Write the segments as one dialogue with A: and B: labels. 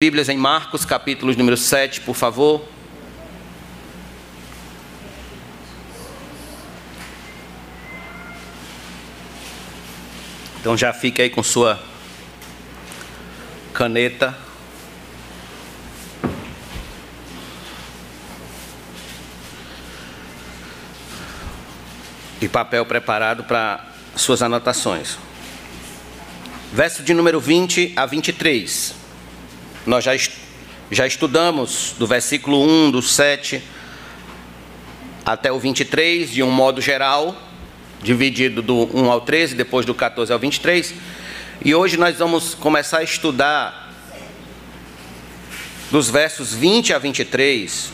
A: Bíblias em Marcos, capítulo número 7, por favor. Então já fique aí com sua caneta. E papel preparado para suas anotações. Verso de número 20 a 23. Nós já, já estudamos do versículo 1, do 7 até o 23, de um modo geral, dividido do 1 ao 13, depois do 14 ao 23. E hoje nós vamos começar a estudar dos versos 20 a 23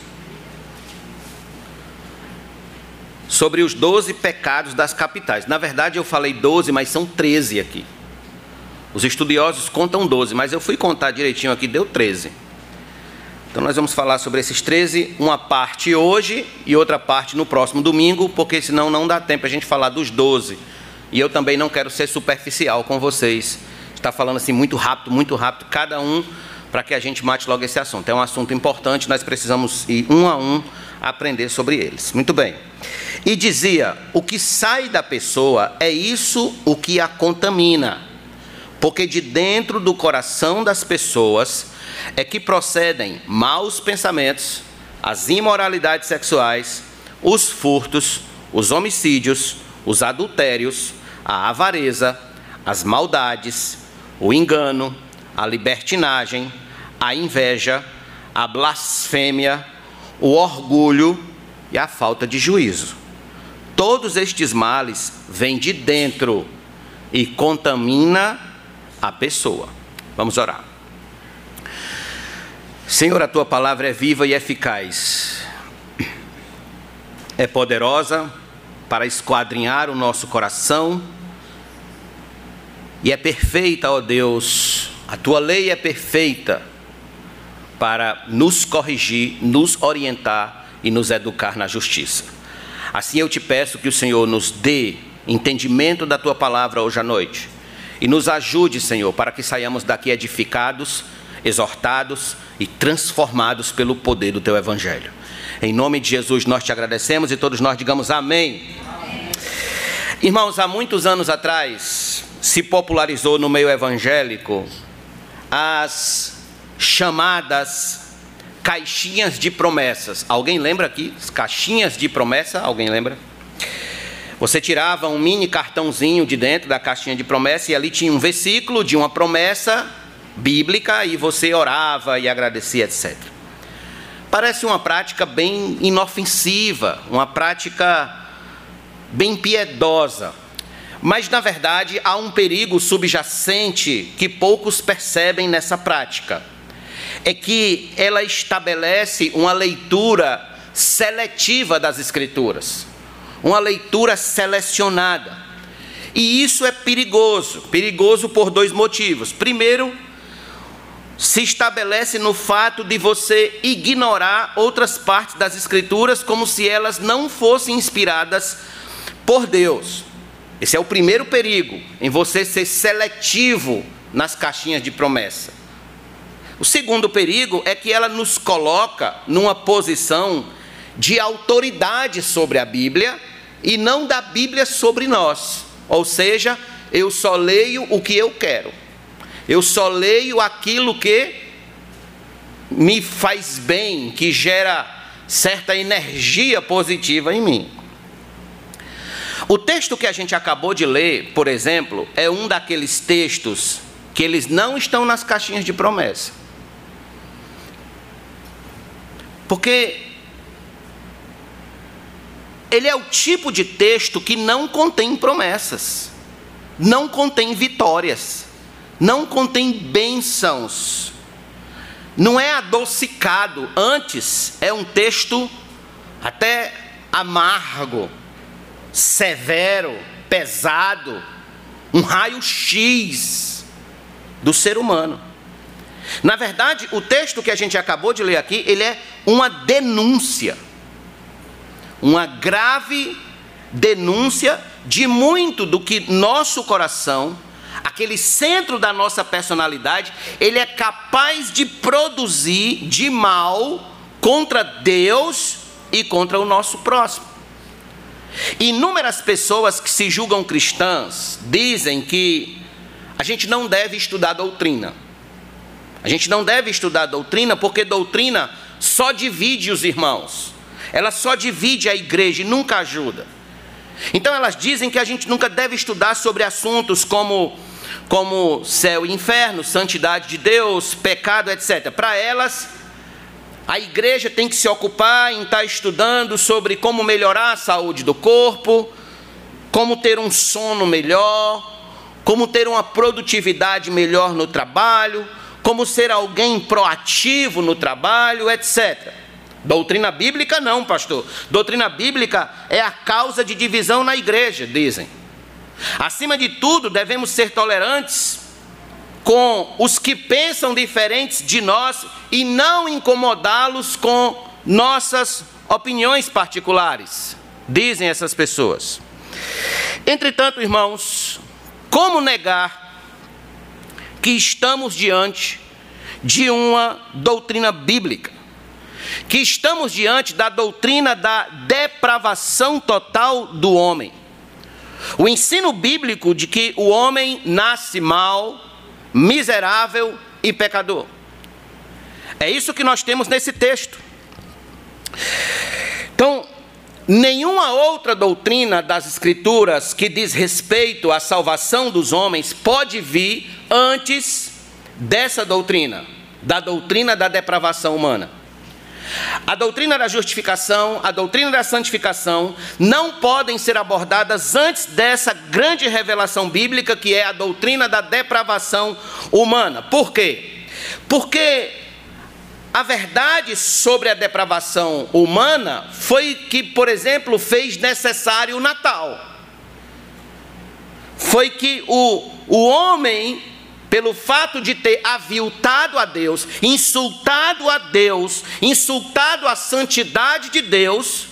A: sobre os 12 pecados das capitais. Na verdade, eu falei 12, mas são 13 aqui. Os estudiosos contam 12, mas eu fui contar direitinho aqui, deu 13. Então nós vamos falar sobre esses 13, uma parte hoje e outra parte no próximo domingo, porque senão não dá tempo a gente falar dos 12. E eu também não quero ser superficial com vocês. Está falando assim muito rápido, muito rápido, cada um, para que a gente mate logo esse assunto. É um assunto importante, nós precisamos ir um a um aprender sobre eles. Muito bem. E dizia: o que sai da pessoa é isso o que a contamina porque de dentro do coração das pessoas é que procedem maus pensamentos, as imoralidades sexuais, os furtos, os homicídios, os adultérios, a avareza, as maldades, o engano, a libertinagem, a inveja, a blasfêmia, o orgulho e a falta de juízo. Todos estes males vêm de dentro e contamina a pessoa. Vamos orar. Senhor, a tua palavra é viva e eficaz, é poderosa para esquadrinhar o nosso coração e é perfeita, ó Deus, a tua lei é perfeita para nos corrigir, nos orientar e nos educar na justiça. Assim eu te peço que o Senhor nos dê entendimento da tua palavra hoje à noite e nos ajude, Senhor, para que saiamos daqui edificados, exortados e transformados pelo poder do Teu Evangelho. Em nome de Jesus nós te agradecemos e todos nós digamos amém. amém. Irmãos, há muitos anos atrás se popularizou no meio evangélico as chamadas caixinhas de promessas. Alguém lembra aqui? Caixinhas de promessa? Alguém lembra? Você tirava um mini cartãozinho de dentro da caixinha de promessa e ali tinha um versículo de uma promessa bíblica e você orava e agradecia, etc. Parece uma prática bem inofensiva, uma prática bem piedosa. Mas, na verdade, há um perigo subjacente que poucos percebem nessa prática. É que ela estabelece uma leitura seletiva das Escrituras uma leitura selecionada. E isso é perigoso perigoso por dois motivos. Primeiro, se estabelece no fato de você ignorar outras partes das Escrituras como se elas não fossem inspiradas por Deus. Esse é o primeiro perigo, em você ser seletivo nas caixinhas de promessa. O segundo perigo é que ela nos coloca numa posição de autoridade sobre a Bíblia e não da Bíblia sobre nós. Ou seja, eu só leio o que eu quero. Eu só leio aquilo que me faz bem, que gera certa energia positiva em mim. O texto que a gente acabou de ler, por exemplo, é um daqueles textos que eles não estão nas caixinhas de promessa. Porque ele é o tipo de texto que não contém promessas, não contém vitórias, não contém bênçãos, não é adocicado, antes é um texto até amargo, severo, pesado, um raio-x do ser humano. Na verdade, o texto que a gente acabou de ler aqui, ele é uma denúncia uma grave denúncia de muito do que nosso coração aquele centro da nossa personalidade, ele é capaz de produzir de mal contra Deus e contra o nosso próximo. Inúmeras pessoas que se julgam cristãs dizem que a gente não deve estudar doutrina. A gente não deve estudar doutrina porque doutrina só divide os irmãos. Ela só divide a igreja e nunca ajuda. Então elas dizem que a gente nunca deve estudar sobre assuntos como como céu e inferno, santidade de Deus, pecado, etc. Para elas, a igreja tem que se ocupar em estar estudando sobre como melhorar a saúde do corpo, como ter um sono melhor, como ter uma produtividade melhor no trabalho, como ser alguém proativo no trabalho, etc. Doutrina bíblica não, pastor. Doutrina bíblica é a causa de divisão na igreja, dizem. Acima de tudo, devemos ser tolerantes com os que pensam diferentes de nós e não incomodá-los com nossas opiniões particulares, dizem essas pessoas. Entretanto, irmãos, como negar que estamos diante de uma doutrina bíblica? Que estamos diante da doutrina da depravação total do homem. O ensino bíblico de que o homem nasce mal, miserável e pecador. É isso que nós temos nesse texto. Então, nenhuma outra doutrina das Escrituras que diz respeito à salvação dos homens pode vir antes dessa doutrina, da doutrina da depravação humana. A doutrina da justificação, a doutrina da santificação não podem ser abordadas antes dessa grande revelação bíblica que é a doutrina da depravação humana. Por quê? Porque a verdade sobre a depravação humana foi que, por exemplo, fez necessário o Natal. Foi que o, o homem pelo fato de ter aviltado a Deus, insultado a Deus, insultado a santidade de Deus,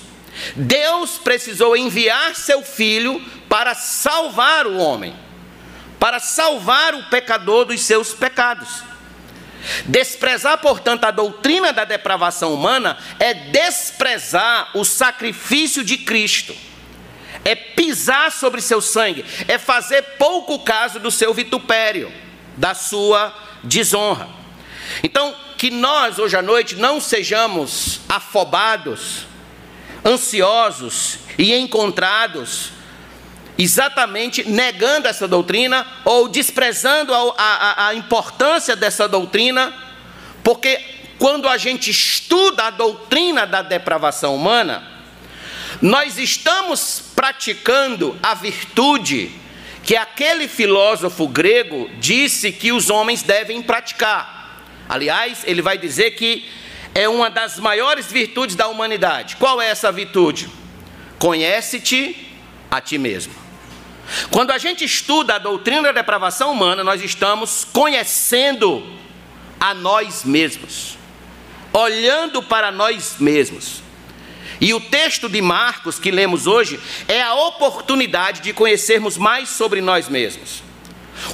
A: Deus precisou enviar seu filho para salvar o homem, para salvar o pecador dos seus pecados. Desprezar, portanto, a doutrina da depravação humana é desprezar o sacrifício de Cristo, é pisar sobre seu sangue, é fazer pouco caso do seu vitupério da sua desonra. Então, que nós hoje à noite não sejamos afobados, ansiosos e encontrados exatamente negando essa doutrina ou desprezando a, a, a, importância dessa doutrina, porque quando a gente estuda a doutrina da depravação humana, nós estamos praticando a virtude que aquele filósofo grego disse que os homens devem praticar. Aliás, ele vai dizer que é uma das maiores virtudes da humanidade. Qual é essa virtude? Conhece-te a ti mesmo. Quando a gente estuda a doutrina da depravação humana, nós estamos conhecendo a nós mesmos, olhando para nós mesmos. E o texto de Marcos que lemos hoje é a oportunidade de conhecermos mais sobre nós mesmos.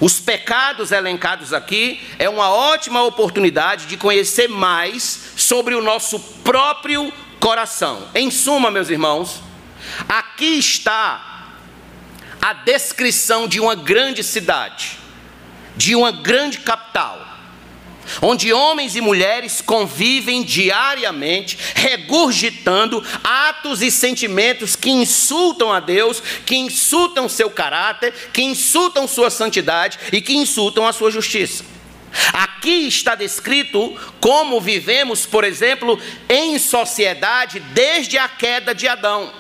A: Os pecados elencados aqui é uma ótima oportunidade de conhecer mais sobre o nosso próprio coração. Em suma, meus irmãos, aqui está a descrição de uma grande cidade, de uma grande capital onde homens e mulheres convivem diariamente, regurgitando atos e sentimentos que insultam a Deus, que insultam seu caráter, que insultam sua santidade e que insultam a sua justiça. Aqui está descrito como vivemos, por exemplo, em sociedade desde a queda de Adão.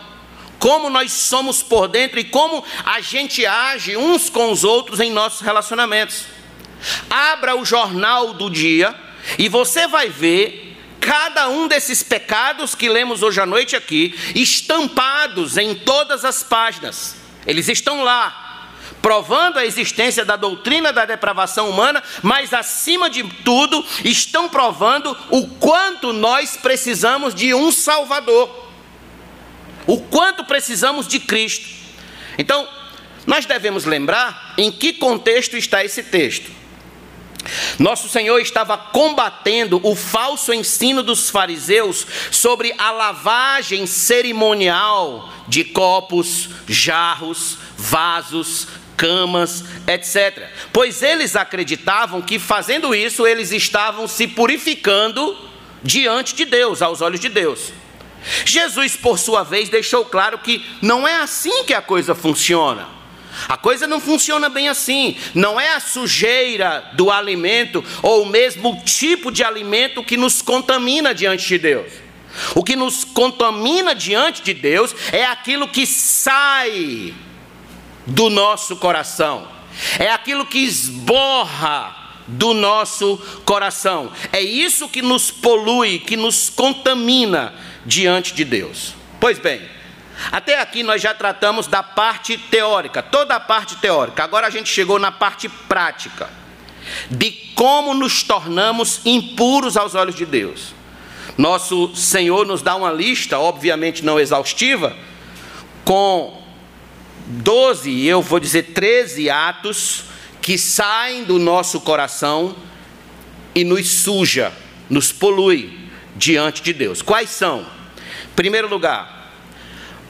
A: Como nós somos por dentro e como a gente age uns com os outros em nossos relacionamentos. Abra o jornal do dia e você vai ver cada um desses pecados que lemos hoje à noite aqui, estampados em todas as páginas. Eles estão lá, provando a existência da doutrina da depravação humana, mas acima de tudo, estão provando o quanto nós precisamos de um Salvador, o quanto precisamos de Cristo. Então, nós devemos lembrar em que contexto está esse texto. Nosso Senhor estava combatendo o falso ensino dos fariseus sobre a lavagem cerimonial de copos, jarros, vasos, camas, etc. Pois eles acreditavam que fazendo isso eles estavam se purificando diante de Deus, aos olhos de Deus. Jesus, por sua vez, deixou claro que não é assim que a coisa funciona. A coisa não funciona bem assim. Não é a sujeira do alimento ou mesmo o tipo de alimento que nos contamina diante de Deus. O que nos contamina diante de Deus é aquilo que sai do nosso coração, é aquilo que esborra do nosso coração. É isso que nos polui, que nos contamina diante de Deus. Pois bem, até aqui nós já tratamos da parte teórica, toda a parte teórica. Agora a gente chegou na parte prática, de como nos tornamos impuros aos olhos de Deus. Nosso Senhor nos dá uma lista, obviamente não exaustiva, com 12, eu vou dizer 13 atos que saem do nosso coração e nos suja, nos polui diante de Deus. Quais são? Primeiro lugar,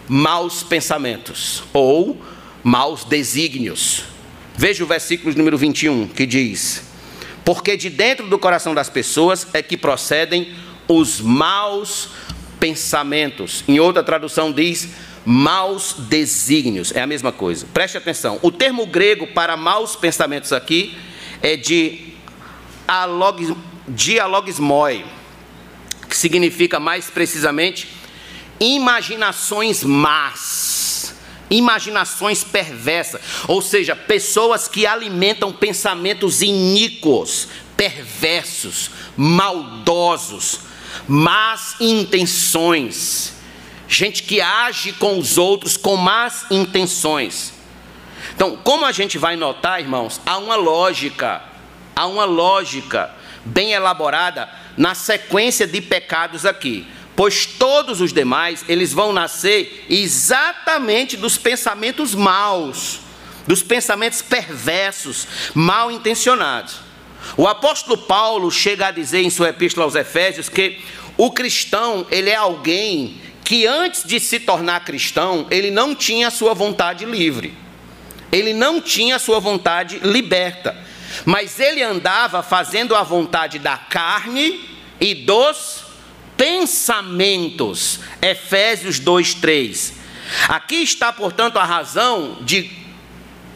A: maus pensamentos ou maus desígnios. Veja o versículo número 21 que diz: Porque de dentro do coração das pessoas é que procedem os maus pensamentos. Em outra tradução diz maus desígnios. É a mesma coisa. Preste atenção. O termo grego para maus pensamentos aqui é de dialogismoi, que significa mais precisamente imaginações más, imaginações perversas, ou seja, pessoas que alimentam pensamentos iníquos, perversos, maldosos, más intenções, gente que age com os outros com más intenções. Então, como a gente vai notar, irmãos, há uma lógica, há uma lógica bem elaborada na sequência de pecados aqui pois todos os demais, eles vão nascer exatamente dos pensamentos maus, dos pensamentos perversos, mal intencionados. O apóstolo Paulo chega a dizer em sua epístola aos Efésios que o cristão, ele é alguém que antes de se tornar cristão, ele não tinha a sua vontade livre. Ele não tinha a sua vontade liberta, mas ele andava fazendo a vontade da carne e dos pensamentos. Efésios 2:3. Aqui está, portanto, a razão de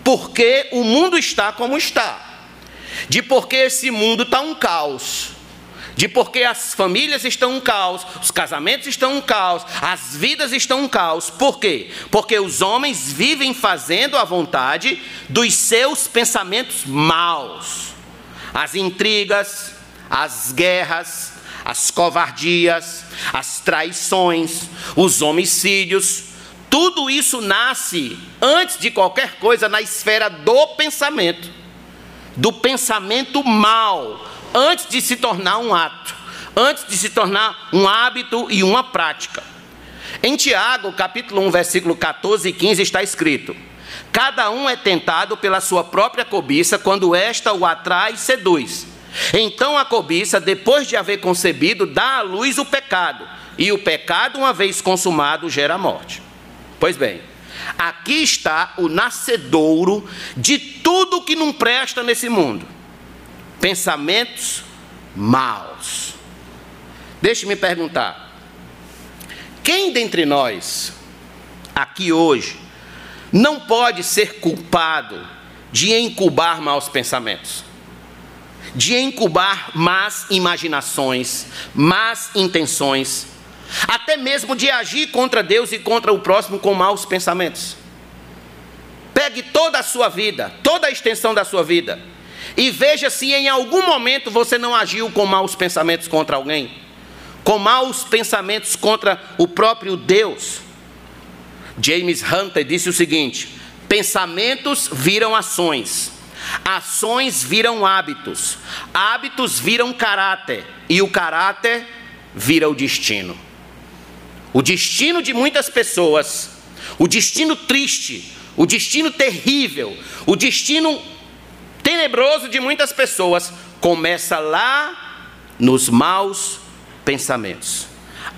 A: por que o mundo está como está. De por que esse mundo está um caos. De por que as famílias estão um caos, os casamentos estão um caos, as vidas estão um caos. Por quê? Porque os homens vivem fazendo a vontade dos seus pensamentos maus. As intrigas, as guerras, as covardias, as traições, os homicídios, tudo isso nasce, antes de qualquer coisa, na esfera do pensamento, do pensamento mal, antes de se tornar um ato, antes de se tornar um hábito e uma prática. Em Tiago, capítulo 1, versículo 14 e 15, está escrito: Cada um é tentado pela sua própria cobiça quando esta o atrai e seduz. Então a cobiça, depois de haver concebido, dá à luz o pecado, e o pecado, uma vez consumado, gera morte. Pois bem, aqui está o nascedouro de tudo que não presta nesse mundo: pensamentos maus. Deixe-me perguntar: quem dentre nós, aqui hoje, não pode ser culpado de incubar maus pensamentos? De incubar más imaginações, más intenções, até mesmo de agir contra Deus e contra o próximo com maus pensamentos. Pegue toda a sua vida, toda a extensão da sua vida, e veja se em algum momento você não agiu com maus pensamentos contra alguém, com maus pensamentos contra o próprio Deus. James Hunter disse o seguinte: pensamentos viram ações Ações viram hábitos, hábitos viram caráter, e o caráter vira o destino. O destino de muitas pessoas, o destino triste, o destino terrível, o destino tenebroso de muitas pessoas começa lá nos maus pensamentos.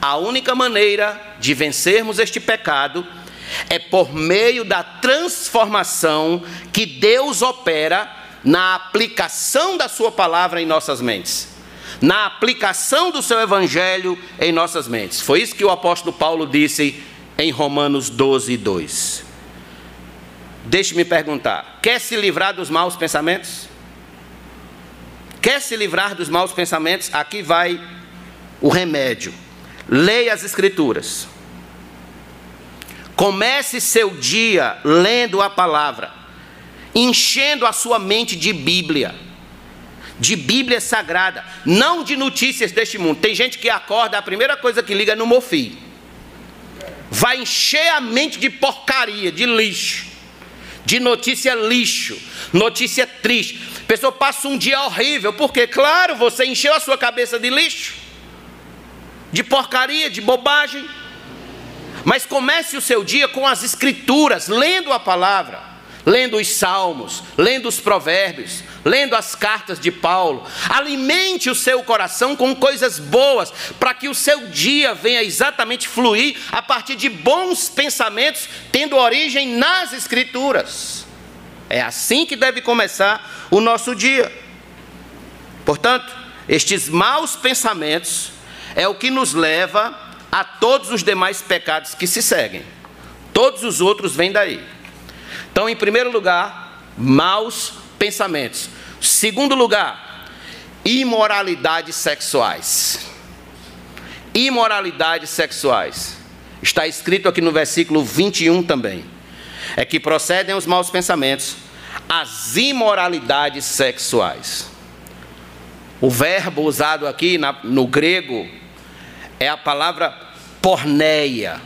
A: A única maneira de vencermos este pecado é por meio da transformação que Deus opera na aplicação da Sua palavra em nossas mentes, na aplicação do Seu Evangelho em nossas mentes. Foi isso que o apóstolo Paulo disse em Romanos 12, 2. Deixe-me perguntar: quer se livrar dos maus pensamentos? Quer se livrar dos maus pensamentos? Aqui vai o remédio. Leia as Escrituras. Comece seu dia lendo a palavra, enchendo a sua mente de Bíblia, de Bíblia sagrada, não de notícias deste mundo. Tem gente que acorda, a primeira coisa que liga é no Mofi. Vai encher a mente de porcaria, de lixo, de notícia lixo, notícia triste. A pessoa passa um dia horrível, porque, claro, você encheu a sua cabeça de lixo, de porcaria, de bobagem. Mas comece o seu dia com as Escrituras, lendo a palavra, lendo os salmos, lendo os provérbios, lendo as cartas de Paulo. Alimente o seu coração com coisas boas, para que o seu dia venha exatamente fluir a partir de bons pensamentos, tendo origem nas Escrituras. É assim que deve começar o nosso dia. Portanto, estes maus pensamentos é o que nos leva a todos os demais pecados que se seguem. Todos os outros vêm daí. Então, em primeiro lugar, maus pensamentos. Segundo lugar, imoralidades sexuais. Imoralidades sexuais. Está escrito aqui no versículo 21 também. É que procedem os maus pensamentos, as imoralidades sexuais. O verbo usado aqui na, no grego é a palavra porneia.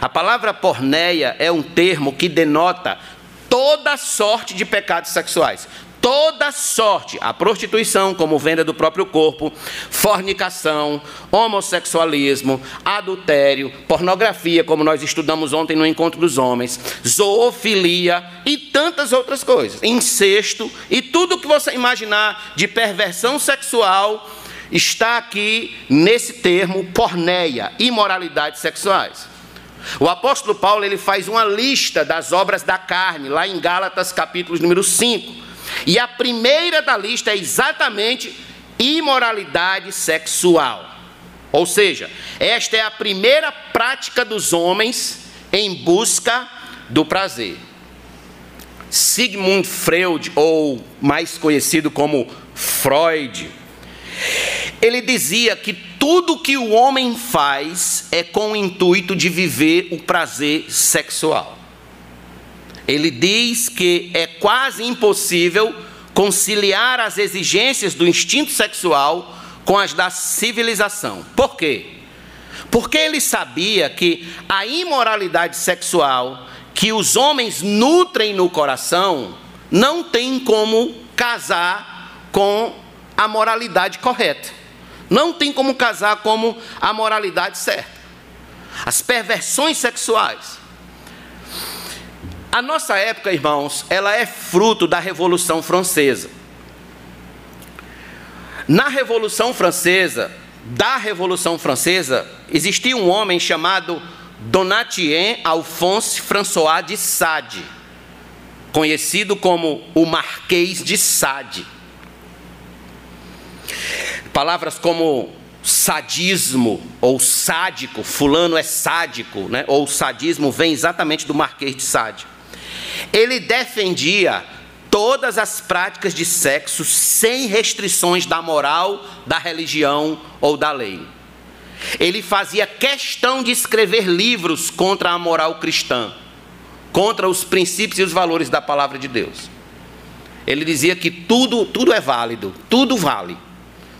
A: A palavra porneia é um termo que denota toda sorte de pecados sexuais. Toda sorte, a prostituição, como venda do próprio corpo, fornicação, homossexualismo, adultério, pornografia, como nós estudamos ontem no encontro dos homens, zoofilia e tantas outras coisas, incesto e tudo que você imaginar de perversão sexual está aqui nesse termo porneia, imoralidades sexuais. O apóstolo Paulo ele faz uma lista das obras da carne, lá em Gálatas capítulo número 5. E a primeira da lista é exatamente imoralidade sexual. Ou seja, esta é a primeira prática dos homens em busca do prazer. Sigmund Freud, ou mais conhecido como Freud, ele dizia que tudo que o homem faz é com o intuito de viver o prazer sexual. Ele diz que é quase impossível conciliar as exigências do instinto sexual com as da civilização. Por quê? Porque ele sabia que a imoralidade sexual que os homens nutrem no coração não tem como casar com a moralidade correta. Não tem como casar como a moralidade certa. As perversões sexuais. A nossa época, irmãos, ela é fruto da Revolução Francesa. Na Revolução Francesa, da Revolução Francesa, existia um homem chamado Donatien Alphonse François de Sade, conhecido como o Marquês de Sade. Palavras como sadismo ou sádico, fulano é sádico, né? ou sadismo vem exatamente do Marquês de Sade. Ele defendia todas as práticas de sexo sem restrições da moral, da religião ou da lei. Ele fazia questão de escrever livros contra a moral cristã, contra os princípios e os valores da palavra de Deus. Ele dizia que tudo, tudo é válido, tudo vale.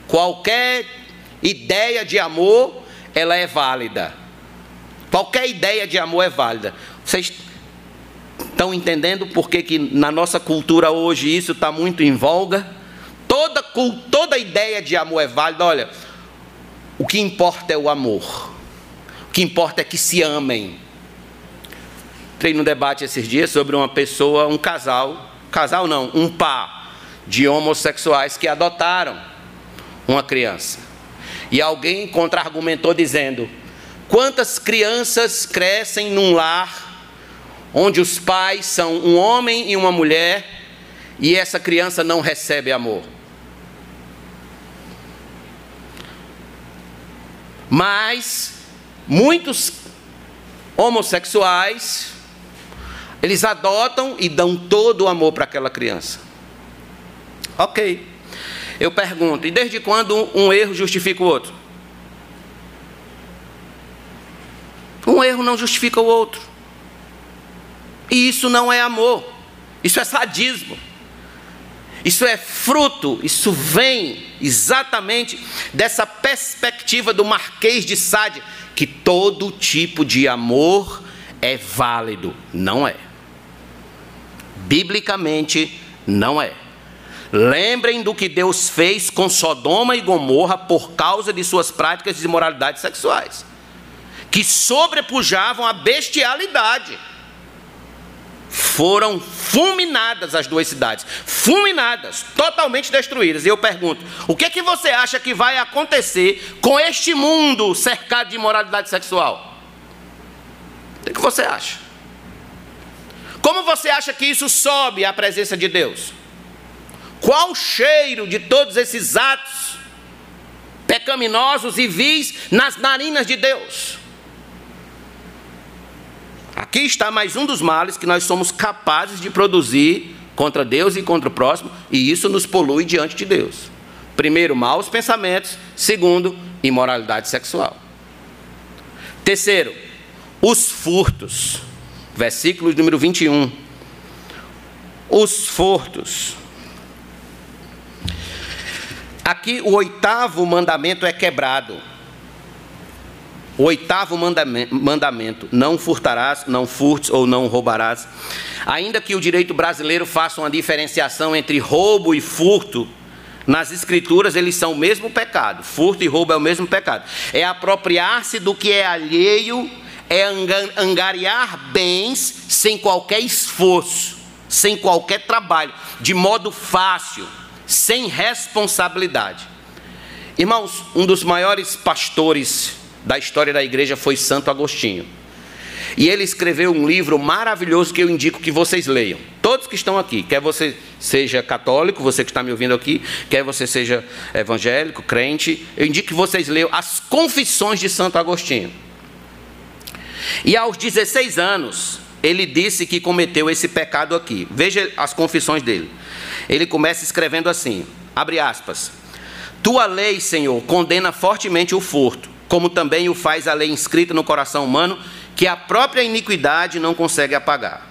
A: Qualquer ideia de amor, ela é válida. Qualquer ideia de amor é válida. Vocês estão entendendo por que, que na nossa cultura hoje isso está muito em voga? Toda, toda ideia de amor é válida. Olha, o que importa é o amor. O que importa é que se amem. Entrei num debate esses dias sobre uma pessoa, um casal, casal não, um par de homossexuais que adotaram uma criança. E alguém contra-argumentou dizendo: quantas crianças crescem num lar onde os pais são um homem e uma mulher e essa criança não recebe amor? Mas muitos homossexuais eles adotam e dão todo o amor para aquela criança. Ok. Eu pergunto, e desde quando um erro justifica o outro? Um erro não justifica o outro. E isso não é amor. Isso é sadismo. Isso é fruto, isso vem exatamente dessa perspectiva do Marquês de Sade, que todo tipo de amor é válido. Não é. Biblicamente, não é. Lembrem do que Deus fez com Sodoma e Gomorra por causa de suas práticas de imoralidade sexuais, que sobrepujavam a bestialidade. Foram fulminadas as duas cidades, fulminadas, totalmente destruídas. E eu pergunto: o que é que você acha que vai acontecer com este mundo cercado de imoralidade sexual? O que, é que você acha? Como você acha que isso sobe à presença de Deus? Qual o cheiro de todos esses atos pecaminosos e vis nas narinas de Deus? Aqui está mais um dos males que nós somos capazes de produzir contra Deus e contra o próximo, e isso nos polui diante de Deus. Primeiro, maus pensamentos. Segundo, imoralidade sexual. Terceiro, os furtos. Versículo número 21. Os furtos. Aqui o oitavo mandamento é quebrado. O oitavo mandamento, não furtarás, não furtes ou não roubarás. Ainda que o direito brasileiro faça uma diferenciação entre roubo e furto, nas escrituras eles são o mesmo pecado. Furto e roubo é o mesmo pecado. É apropriar-se do que é alheio, é angariar bens sem qualquer esforço, sem qualquer trabalho, de modo fácil sem responsabilidade. Irmãos, um dos maiores pastores da história da igreja foi Santo Agostinho. E ele escreveu um livro maravilhoso que eu indico que vocês leiam. Todos que estão aqui, quer você seja católico, você que está me ouvindo aqui, quer você seja evangélico, crente, eu indico que vocês leiam as Confissões de Santo Agostinho. E aos 16 anos, ele disse que cometeu esse pecado aqui. Veja as confissões dele. Ele começa escrevendo assim: abre aspas. Tua lei, Senhor, condena fortemente o furto, como também o faz a lei inscrita no coração humano, que a própria iniquidade não consegue apagar.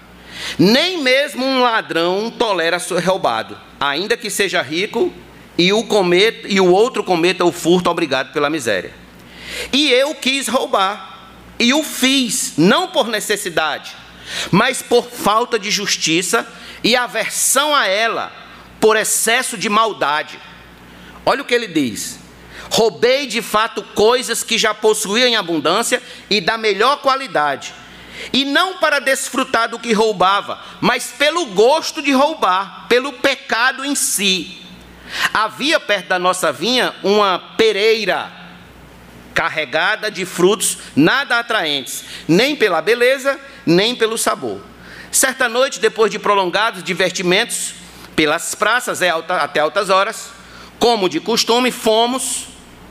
A: Nem mesmo um ladrão tolera ser roubado, ainda que seja rico e o, cometa, e o outro cometa o furto obrigado pela miséria. E eu quis roubar, e o fiz, não por necessidade, mas por falta de justiça e aversão a ela, por excesso de maldade. Olha o que ele diz: roubei de fato coisas que já possuía em abundância e da melhor qualidade, e não para desfrutar do que roubava, mas pelo gosto de roubar, pelo pecado em si. Havia perto da nossa vinha uma pereira carregada de frutos nada atraentes, nem pela beleza, nem pelo sabor. Certa noite, depois de prolongados divertimentos pelas praças é até altas horas, como de costume, fomos,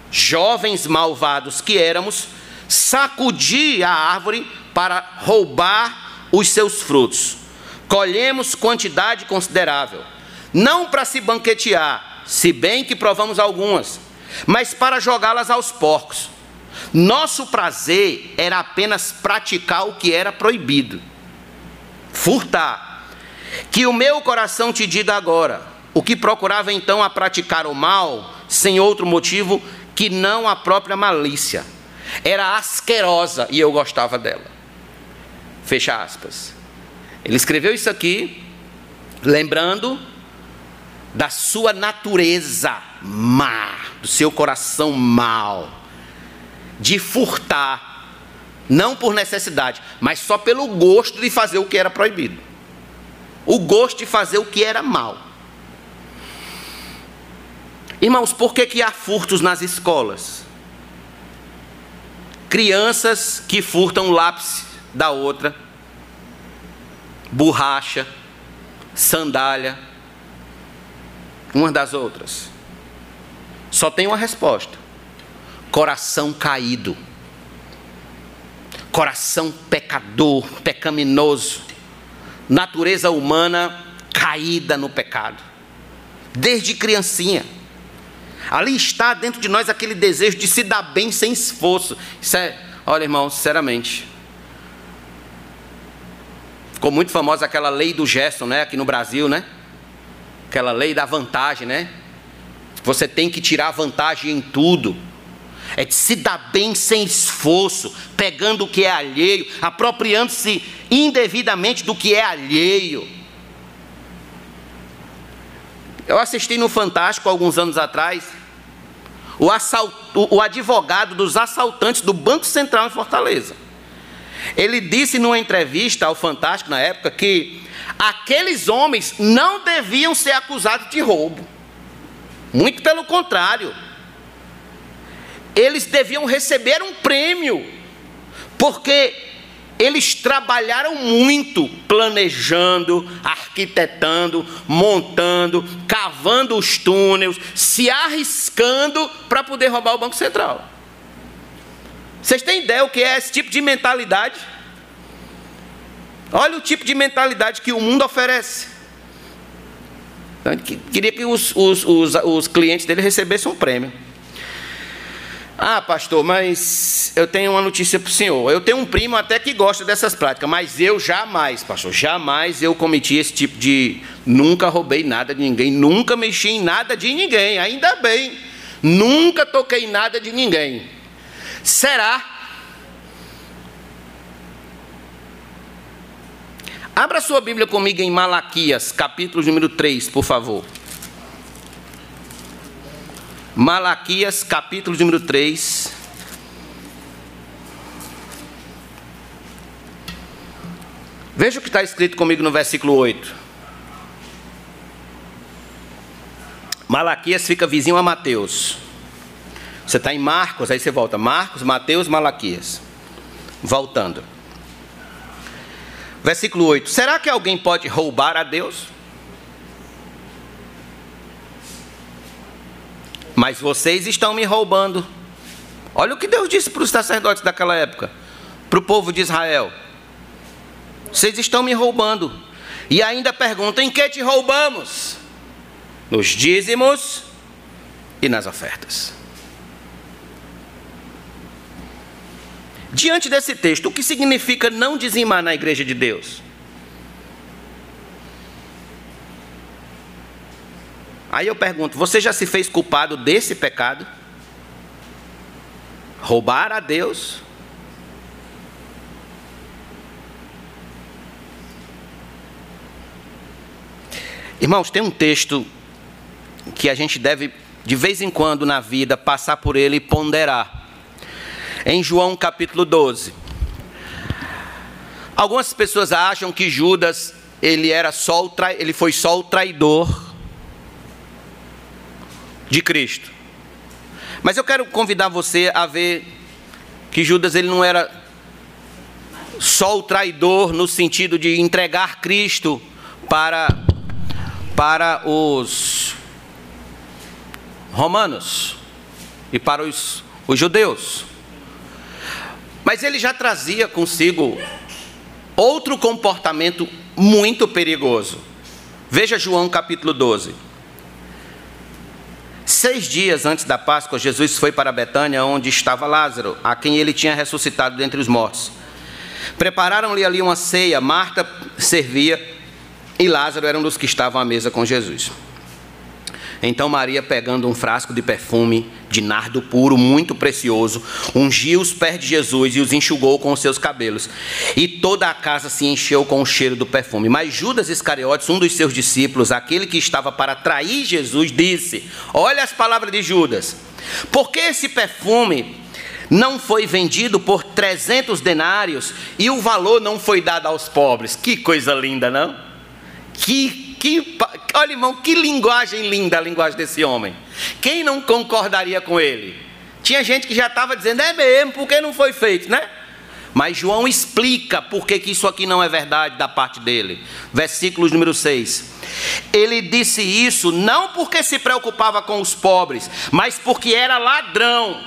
A: jovens malvados que éramos, sacudir a árvore para roubar os seus frutos. Colhemos quantidade considerável, não para se banquetear, se bem que provamos algumas, mas para jogá-las aos porcos. Nosso prazer era apenas praticar o que era proibido furtar. Que o meu coração te diga agora, o que procurava então a praticar o mal, sem outro motivo que não a própria malícia. Era asquerosa e eu gostava dela. Fecha aspas. Ele escreveu isso aqui, lembrando da sua natureza má, do seu coração mau, de furtar, Não por necessidade, mas só pelo gosto de fazer o que era proibido. O gosto de fazer o que era mal. Irmãos, por que, que há furtos nas escolas? Crianças que furtam lápis da outra, borracha, sandália, uma das outras. Só tem uma resposta: coração caído, coração pecador, pecaminoso, natureza humana caída no pecado, desde criancinha. Ali está dentro de nós aquele desejo de se dar bem sem esforço. Isso é, olha, irmão, sinceramente. Ficou muito famosa aquela lei do gesto, né, aqui no Brasil, né? Aquela lei da vantagem, né? Você tem que tirar vantagem em tudo. É de se dar bem sem esforço, pegando o que é alheio, apropriando-se indevidamente do que é alheio. Eu assisti no Fantástico alguns anos atrás o, assalt, o, o advogado dos assaltantes do Banco Central em Fortaleza. Ele disse numa entrevista ao Fantástico na época que aqueles homens não deviam ser acusados de roubo. Muito pelo contrário. Eles deviam receber um prêmio, porque eles trabalharam muito planejando, arquitetando, montando, cavando os túneis, se arriscando para poder roubar o Banco Central. Vocês têm ideia o que é esse tipo de mentalidade? Olha o tipo de mentalidade que o mundo oferece. Então, queria que os, os, os, os clientes dele recebessem um prêmio. Ah, pastor, mas eu tenho uma notícia para o senhor. Eu tenho um primo até que gosta dessas práticas, mas eu jamais, pastor, jamais eu cometi esse tipo de. Nunca roubei nada de ninguém, nunca mexi em nada de ninguém, ainda bem. Nunca toquei nada de ninguém. Será? Abra sua Bíblia comigo em Malaquias, capítulo número 3, por favor. Malaquias, capítulo número 3. Veja o que está escrito comigo no versículo 8. Malaquias fica vizinho a Mateus. Você está em Marcos, aí você volta. Marcos, Mateus, Malaquias. Voltando. Versículo 8. Será que alguém pode roubar a Deus? Mas vocês estão me roubando. Olha o que Deus disse para os sacerdotes daquela época, para o povo de Israel. Vocês estão me roubando. E ainda perguntam: em que te roubamos? Nos dízimos e nas ofertas. Diante desse texto, o que significa não dizimar na igreja de Deus? Aí eu pergunto: você já se fez culpado desse pecado? Roubar a Deus? Irmãos, tem um texto que a gente deve, de vez em quando na vida, passar por ele e ponderar. Em João capítulo 12. Algumas pessoas acham que Judas ele era só ele foi só o traidor de Cristo. Mas eu quero convidar você a ver que Judas ele não era só o traidor no sentido de entregar Cristo para para os romanos e para os, os judeus. Mas ele já trazia consigo outro comportamento muito perigoso. Veja João capítulo 12. Seis dias antes da Páscoa, Jesus foi para Betânia, onde estava Lázaro, a quem ele tinha ressuscitado dentre os mortos. Prepararam-lhe ali uma ceia, Marta servia e Lázaro era um dos que estavam à mesa com Jesus. Então Maria, pegando um frasco de perfume de nardo puro, muito precioso, ungiu os pés de Jesus e os enxugou com os seus cabelos. E toda a casa se encheu com o cheiro do perfume. Mas Judas Iscariotes, um dos seus discípulos, aquele que estava para trair Jesus, disse: Olha as palavras de Judas. Porque esse perfume não foi vendido por 300 denários e o valor não foi dado aos pobres. Que coisa linda, não? Que, que, olha, irmão, que linguagem linda a linguagem desse homem. Quem não concordaria com ele? Tinha gente que já estava dizendo, é mesmo, porque não foi feito, né? Mas João explica por que, isso aqui não é verdade da parte dele. Versículo número 6. Ele disse isso não porque se preocupava com os pobres, mas porque era ladrão.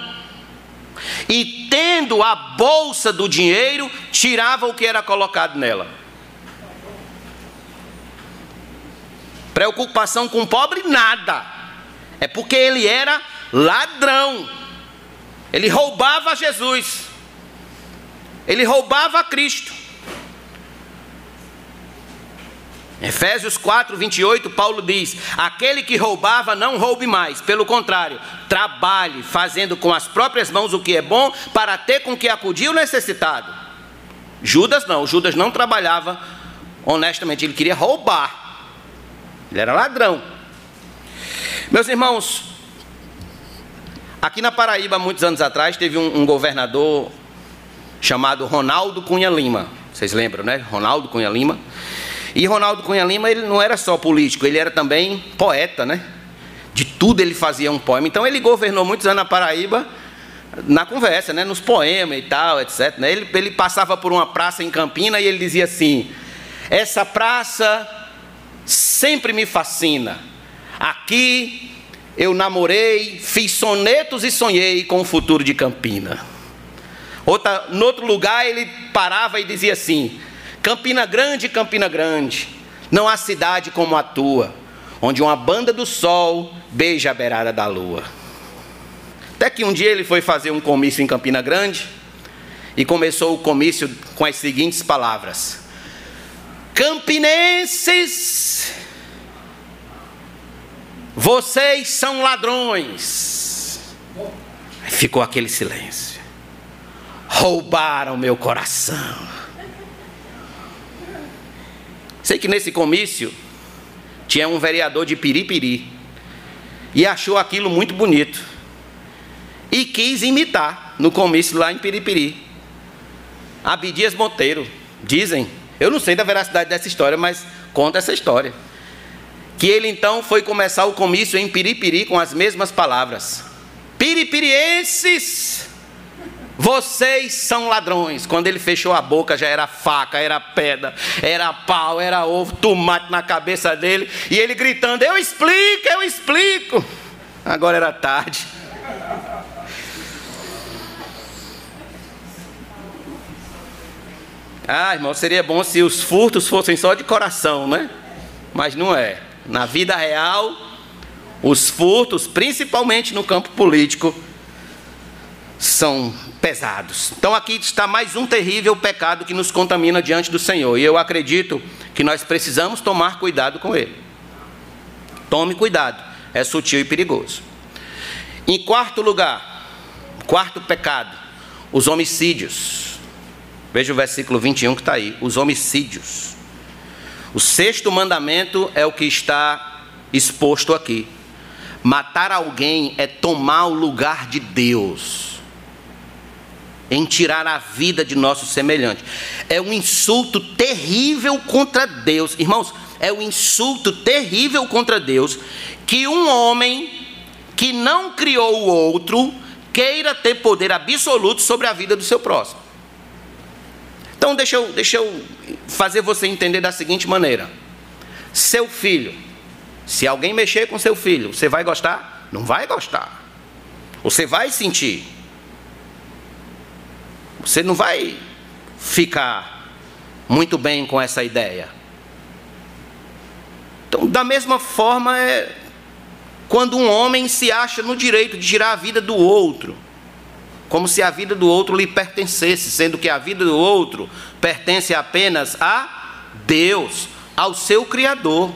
A: E tendo a bolsa do dinheiro, tirava o que era colocado nela. Preocupação com o pobre, nada. É porque ele era ladrão. Ele roubava Jesus. Ele roubava Cristo. Efésios 4, 28, Paulo diz: Aquele que roubava, não roube mais, pelo contrário, trabalhe, fazendo com as próprias mãos o que é bom, para ter com que acudir o necessitado. Judas não, Judas não trabalhava honestamente, ele queria roubar, ele era ladrão. Meus irmãos, aqui na Paraíba, muitos anos atrás, teve um, um governador chamado Ronaldo Cunha Lima. Vocês lembram, né? Ronaldo Cunha Lima. E Ronaldo Cunha Lima, ele não era só político, ele era também poeta, né? De tudo ele fazia um poema. Então ele governou muitos anos na Paraíba na conversa, né? Nos poemas e tal, etc. Né? Ele, ele passava por uma praça em Campina e ele dizia assim: Essa praça sempre me fascina. Aqui eu namorei, fiz sonetos e sonhei com o futuro de Campina. Outra, no outro lugar ele parava e dizia assim: Campina Grande, Campina Grande, não há cidade como a tua, onde uma banda do sol beija a beirada da lua. Até que um dia ele foi fazer um comício em Campina Grande e começou o comício com as seguintes palavras: Campinenses, vocês são ladrões. Ficou aquele silêncio roubaram meu coração. Sei que nesse comício tinha um vereador de Piripiri e achou aquilo muito bonito e quis imitar no comício lá em Piripiri. Abdias Monteiro, dizem, eu não sei da veracidade dessa história, mas conta essa história. Que ele então foi começar o comício em Piripiri com as mesmas palavras: Piripirienses, vocês são ladrões. Quando ele fechou a boca, já era faca, era pedra, era pau, era ovo, tomate na cabeça dele. E ele gritando: Eu explico, eu explico. Agora era tarde. Ah, irmão, seria bom se os furtos fossem só de coração, né? Mas não é. Na vida real, os furtos, principalmente no campo político, são pesados. Então aqui está mais um terrível pecado que nos contamina diante do Senhor. E eu acredito que nós precisamos tomar cuidado com ele. Tome cuidado, é sutil e perigoso. Em quarto lugar, quarto pecado, os homicídios. Veja o versículo 21 que está aí: os homicídios. O sexto mandamento é o que está exposto aqui. Matar alguém é tomar o lugar de Deus em tirar a vida de nosso semelhante. É um insulto terrível contra Deus. Irmãos, é um insulto terrível contra Deus que um homem que não criou o outro queira ter poder absoluto sobre a vida do seu próximo. Então, deixa eu, deixa eu fazer você entender da seguinte maneira: seu filho, se alguém mexer com seu filho, você vai gostar? Não vai gostar. Você vai sentir. Você não vai ficar muito bem com essa ideia. Então, da mesma forma, é quando um homem se acha no direito de tirar a vida do outro, como se a vida do outro lhe pertencesse, sendo que a vida do outro pertence apenas a Deus, ao seu Criador.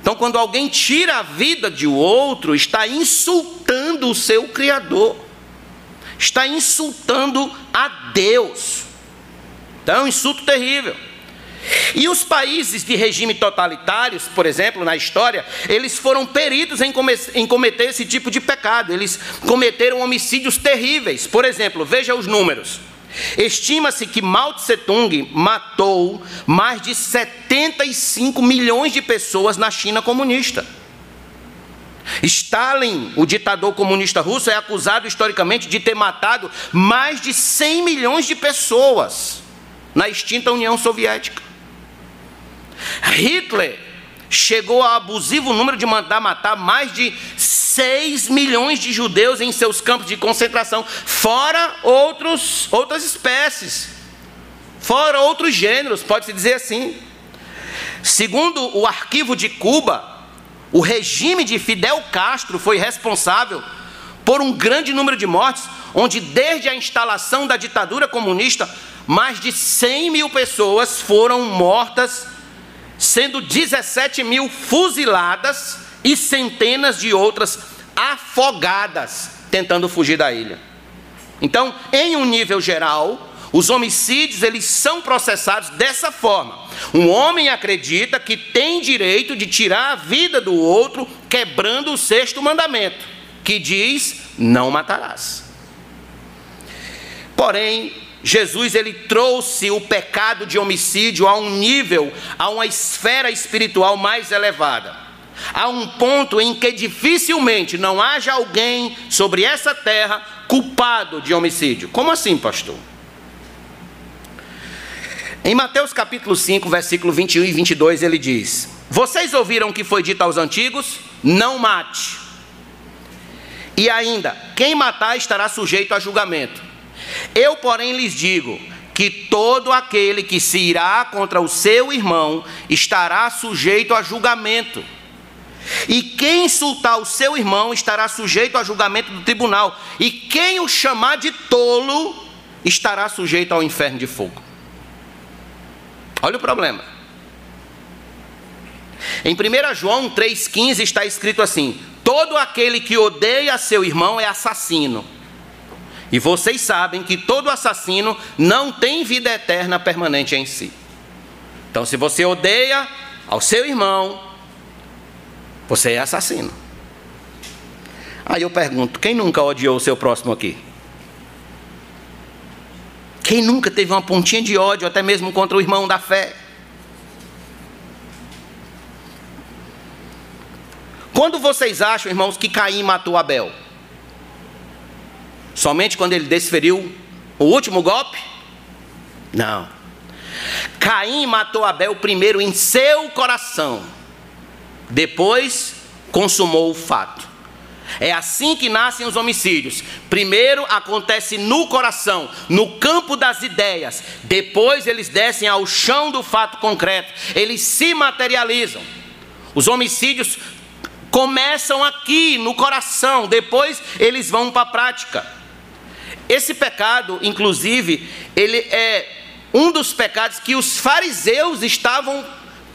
A: Então, quando alguém tira a vida de outro, está insultando o seu Criador está insultando a Deus. Então é um insulto terrível. E os países de regime totalitários, por exemplo, na história, eles foram peritos em, em cometer esse tipo de pecado. Eles cometeram homicídios terríveis. Por exemplo, veja os números. Estima-se que Mao Tse Tung matou mais de 75 milhões de pessoas na China comunista. Stalin, o ditador comunista russo, é acusado historicamente de ter matado mais de 100 milhões de pessoas na extinta União Soviética. Hitler chegou ao abusivo número de mandar matar mais de 6 milhões de judeus em seus campos de concentração, fora outros, outras espécies, fora outros gêneros, pode-se dizer assim. Segundo o arquivo de Cuba, o regime de Fidel Castro foi responsável por um grande número de mortes, onde desde a instalação da ditadura comunista, mais de 100 mil pessoas foram mortas sendo 17 mil fuziladas e centenas de outras afogadas tentando fugir da ilha. Então, em um nível geral, os homicídios eles são processados dessa forma. Um homem acredita que tem direito de tirar a vida do outro, quebrando o sexto mandamento, que diz: não matarás. Porém, Jesus ele trouxe o pecado de homicídio a um nível, a uma esfera espiritual mais elevada. A um ponto em que dificilmente não haja alguém sobre essa terra culpado de homicídio. Como assim, pastor? Em Mateus capítulo 5, versículo 21 e 22, ele diz: Vocês ouviram o que foi dito aos antigos? Não mate. E ainda, quem matar estará sujeito a julgamento. Eu, porém, lhes digo que todo aquele que se irá contra o seu irmão estará sujeito a julgamento. E quem insultar o seu irmão estará sujeito a julgamento do tribunal. E quem o chamar de tolo estará sujeito ao inferno de fogo. Olha o problema. Em 1 João 3,15 está escrito assim: Todo aquele que odeia seu irmão é assassino. E vocês sabem que todo assassino não tem vida eterna permanente em si. Então, se você odeia ao seu irmão, você é assassino. Aí eu pergunto: quem nunca odiou o seu próximo aqui? Quem nunca teve uma pontinha de ódio, até mesmo contra o irmão da fé? Quando vocês acham, irmãos, que Caim matou Abel? Somente quando ele desferiu o último golpe? Não. Caim matou Abel primeiro em seu coração, depois consumou o fato. É assim que nascem os homicídios. Primeiro acontece no coração, no campo das ideias. Depois eles descem ao chão do fato concreto. Eles se materializam. Os homicídios começam aqui no coração, depois eles vão para a prática. Esse pecado, inclusive, ele é um dos pecados que os fariseus estavam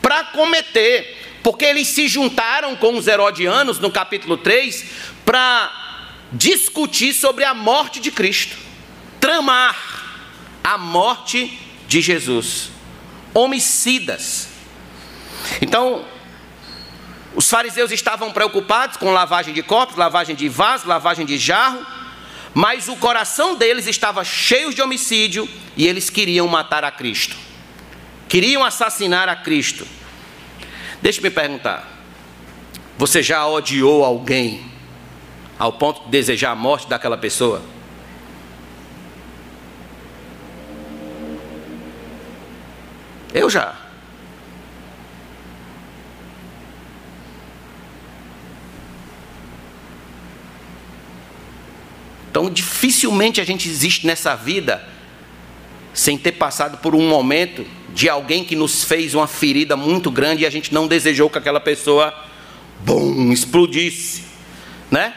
A: para cometer, porque eles se juntaram com os herodianos no capítulo 3 para discutir sobre a morte de Cristo, tramar a morte de Jesus. Homicidas. Então, os fariseus estavam preocupados com lavagem de corpos, lavagem de vaso, lavagem de jarro, mas o coração deles estava cheio de homicídio e eles queriam matar a Cristo. Queriam assassinar a Cristo. Deixe-me perguntar: você já odiou alguém ao ponto de desejar a morte daquela pessoa? Eu já. Então, dificilmente a gente existe nessa vida sem ter passado por um momento de alguém que nos fez uma ferida muito grande e a gente não desejou que aquela pessoa, bum, explodisse, né?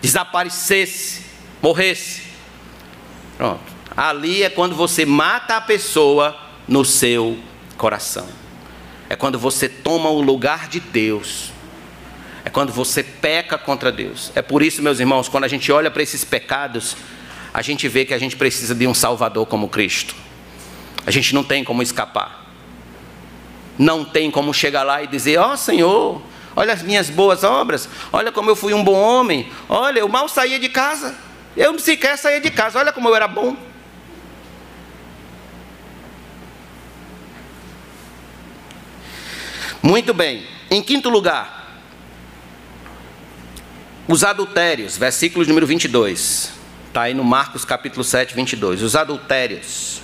A: Desaparecesse, morresse. Pronto. Ali é quando você mata a pessoa no seu coração. É quando você toma o lugar de Deus é quando você peca contra Deus. É por isso, meus irmãos, quando a gente olha para esses pecados, a gente vê que a gente precisa de um Salvador como Cristo. A gente não tem como escapar. não tem como chegar lá e dizer: Ó oh, Senhor, olha as minhas boas obras, olha como eu fui um bom homem, olha, eu mal saía de casa, eu sequer saía de casa, olha como eu era bom. Muito bem, em quinto lugar, os adultérios, versículo número 22, está aí no Marcos capítulo 7, 22. Os adultérios.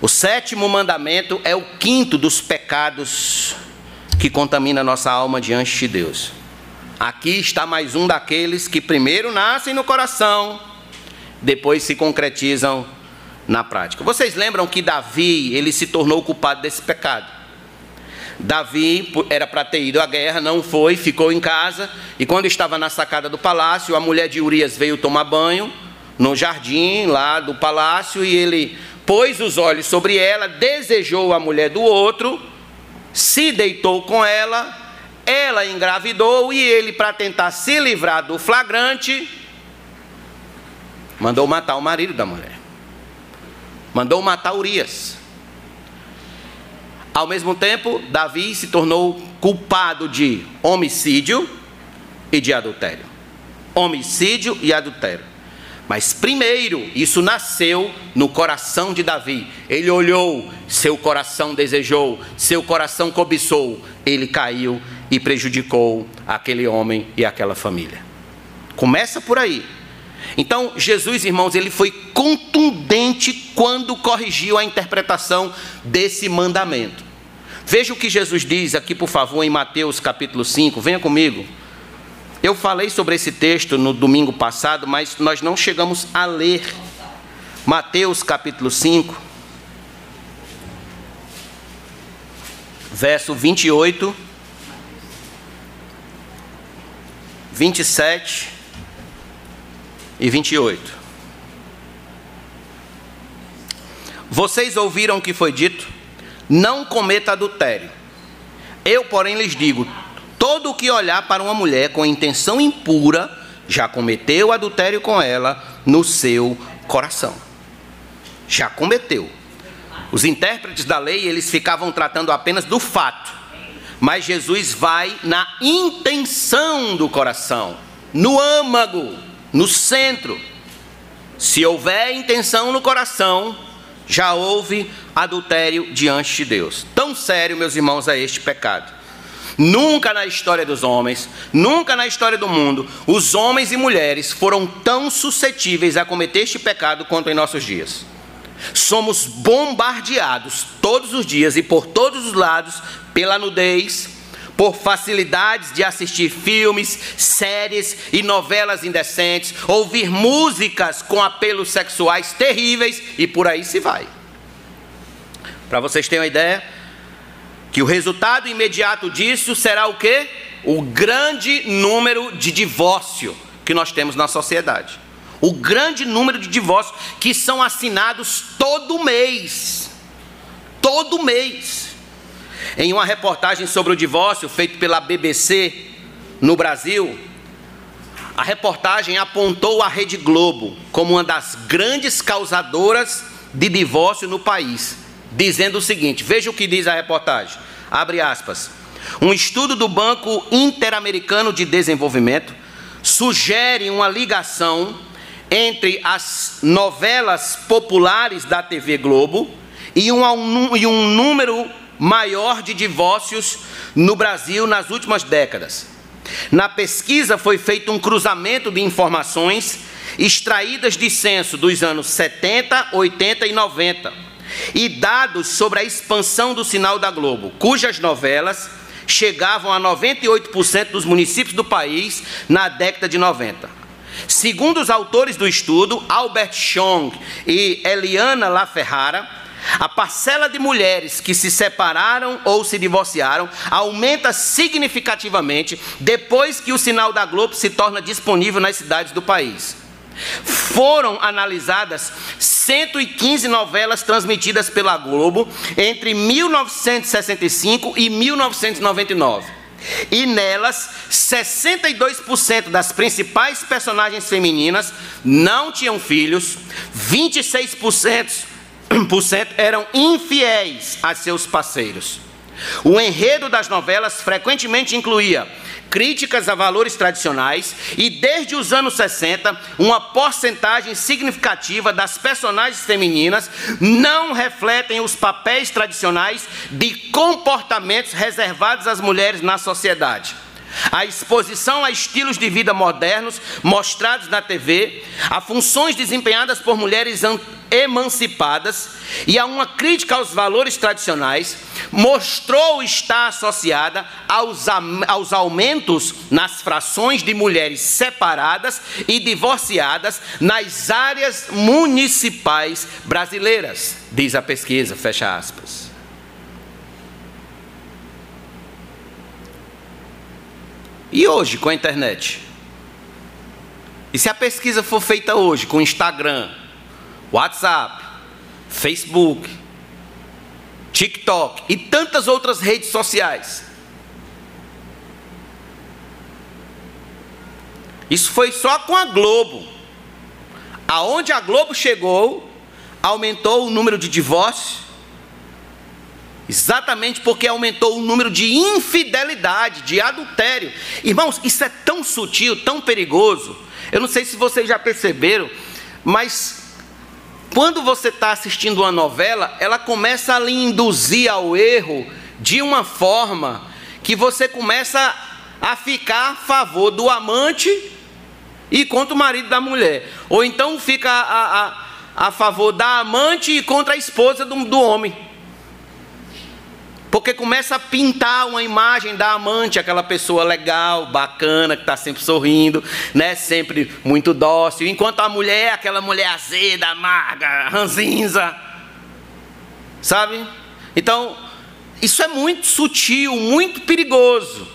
A: O sétimo mandamento é o quinto dos pecados que contamina nossa alma diante de Deus. Aqui está mais um daqueles que primeiro nascem no coração, depois se concretizam na prática. Vocês lembram que Davi, ele se tornou culpado desse pecado. Davi era para ter ido à guerra, não foi, ficou em casa, e quando estava na sacada do palácio, a mulher de Urias veio tomar banho no jardim lá do palácio e ele pôs os olhos sobre ela, desejou a mulher do outro, se deitou com ela, ela engravidou e ele, para tentar se livrar do flagrante, mandou matar o marido da mulher. Mandou matar Urias. Ao mesmo tempo, Davi se tornou culpado de homicídio e de adultério. Homicídio e adultério. Mas primeiro, isso nasceu no coração de Davi. Ele olhou, seu coração desejou, seu coração cobiçou, ele caiu e prejudicou aquele homem e aquela família. Começa por aí. Então, Jesus, irmãos, ele foi contundente quando corrigiu a interpretação desse mandamento. Veja o que Jesus diz aqui, por favor, em Mateus capítulo 5. Venha comigo. Eu falei sobre esse texto no domingo passado, mas nós não chegamos a ler. Mateus capítulo 5, verso 28, 27 e 28. Vocês ouviram o que foi dito? Não cometa adultério. Eu, porém, lhes digo: Todo o que olhar para uma mulher com intenção impura já cometeu adultério com ela no seu coração. Já cometeu. Os intérpretes da lei, eles ficavam tratando apenas do fato. Mas Jesus vai na intenção do coração, no âmago, no centro. Se houver intenção no coração, já houve adultério diante de Deus. Tão sério, meus irmãos, é este pecado. Nunca na história dos homens, nunca na história do mundo, os homens e mulheres foram tão suscetíveis a cometer este pecado quanto em nossos dias. Somos bombardeados todos os dias e por todos os lados pela nudez, por facilidades de assistir filmes, séries e novelas indecentes, ouvir músicas com apelos sexuais terríveis e por aí se vai. Para vocês terem uma ideia, que o resultado imediato disso será o quê? O grande número de divórcio que nós temos na sociedade. O grande número de divórcios que são assinados todo mês. Todo mês. Em uma reportagem sobre o divórcio feita pela BBC no Brasil, a reportagem apontou a Rede Globo como uma das grandes causadoras de divórcio no país dizendo o seguinte: veja o que diz a reportagem. Abre aspas. Um estudo do Banco Interamericano de Desenvolvimento sugere uma ligação entre as novelas populares da TV Globo e um, e um número maior de divórcios no Brasil nas últimas décadas. Na pesquisa foi feito um cruzamento de informações extraídas de censo dos anos 70, 80 e 90 e dados sobre a expansão do sinal da Globo, cujas novelas chegavam a 98% dos municípios do país na década de 90. Segundo os autores do estudo, Albert Chong e Eliana LaFerrara, a parcela de mulheres que se separaram ou se divorciaram aumenta significativamente depois que o sinal da Globo se torna disponível nas cidades do país. Foram analisadas 115 novelas transmitidas pela Globo entre 1965 e 1999. E nelas, 62% das principais personagens femininas não tinham filhos, 26% eram infiéis a seus parceiros. O enredo das novelas frequentemente incluía críticas a valores tradicionais e, desde os anos 60, uma porcentagem significativa das personagens femininas não refletem os papéis tradicionais de comportamentos reservados às mulheres na sociedade. A exposição a estilos de vida modernos mostrados na TV, a funções desempenhadas por mulheres emancipadas e a uma crítica aos valores tradicionais, mostrou estar associada aos, aos aumentos nas frações de mulheres separadas e divorciadas nas áreas municipais brasileiras, diz a pesquisa, fecha aspas. E hoje, com a internet? E se a pesquisa for feita hoje com Instagram, WhatsApp, Facebook, TikTok e tantas outras redes sociais? Isso foi só com a Globo. Aonde a Globo chegou, aumentou o número de divórcios, Exatamente porque aumentou o número de infidelidade, de adultério. Irmãos, isso é tão sutil, tão perigoso. Eu não sei se vocês já perceberam, mas quando você está assistindo uma novela, ela começa a lhe induzir ao erro de uma forma que você começa a ficar a favor do amante e contra o marido da mulher. Ou então fica a, a, a favor da amante e contra a esposa do, do homem. Porque começa a pintar uma imagem da amante, aquela pessoa legal, bacana, que está sempre sorrindo, né? sempre muito dócil. Enquanto a mulher aquela mulher azeda, amarga, ranzinza. Sabe? Então, isso é muito sutil, muito perigoso.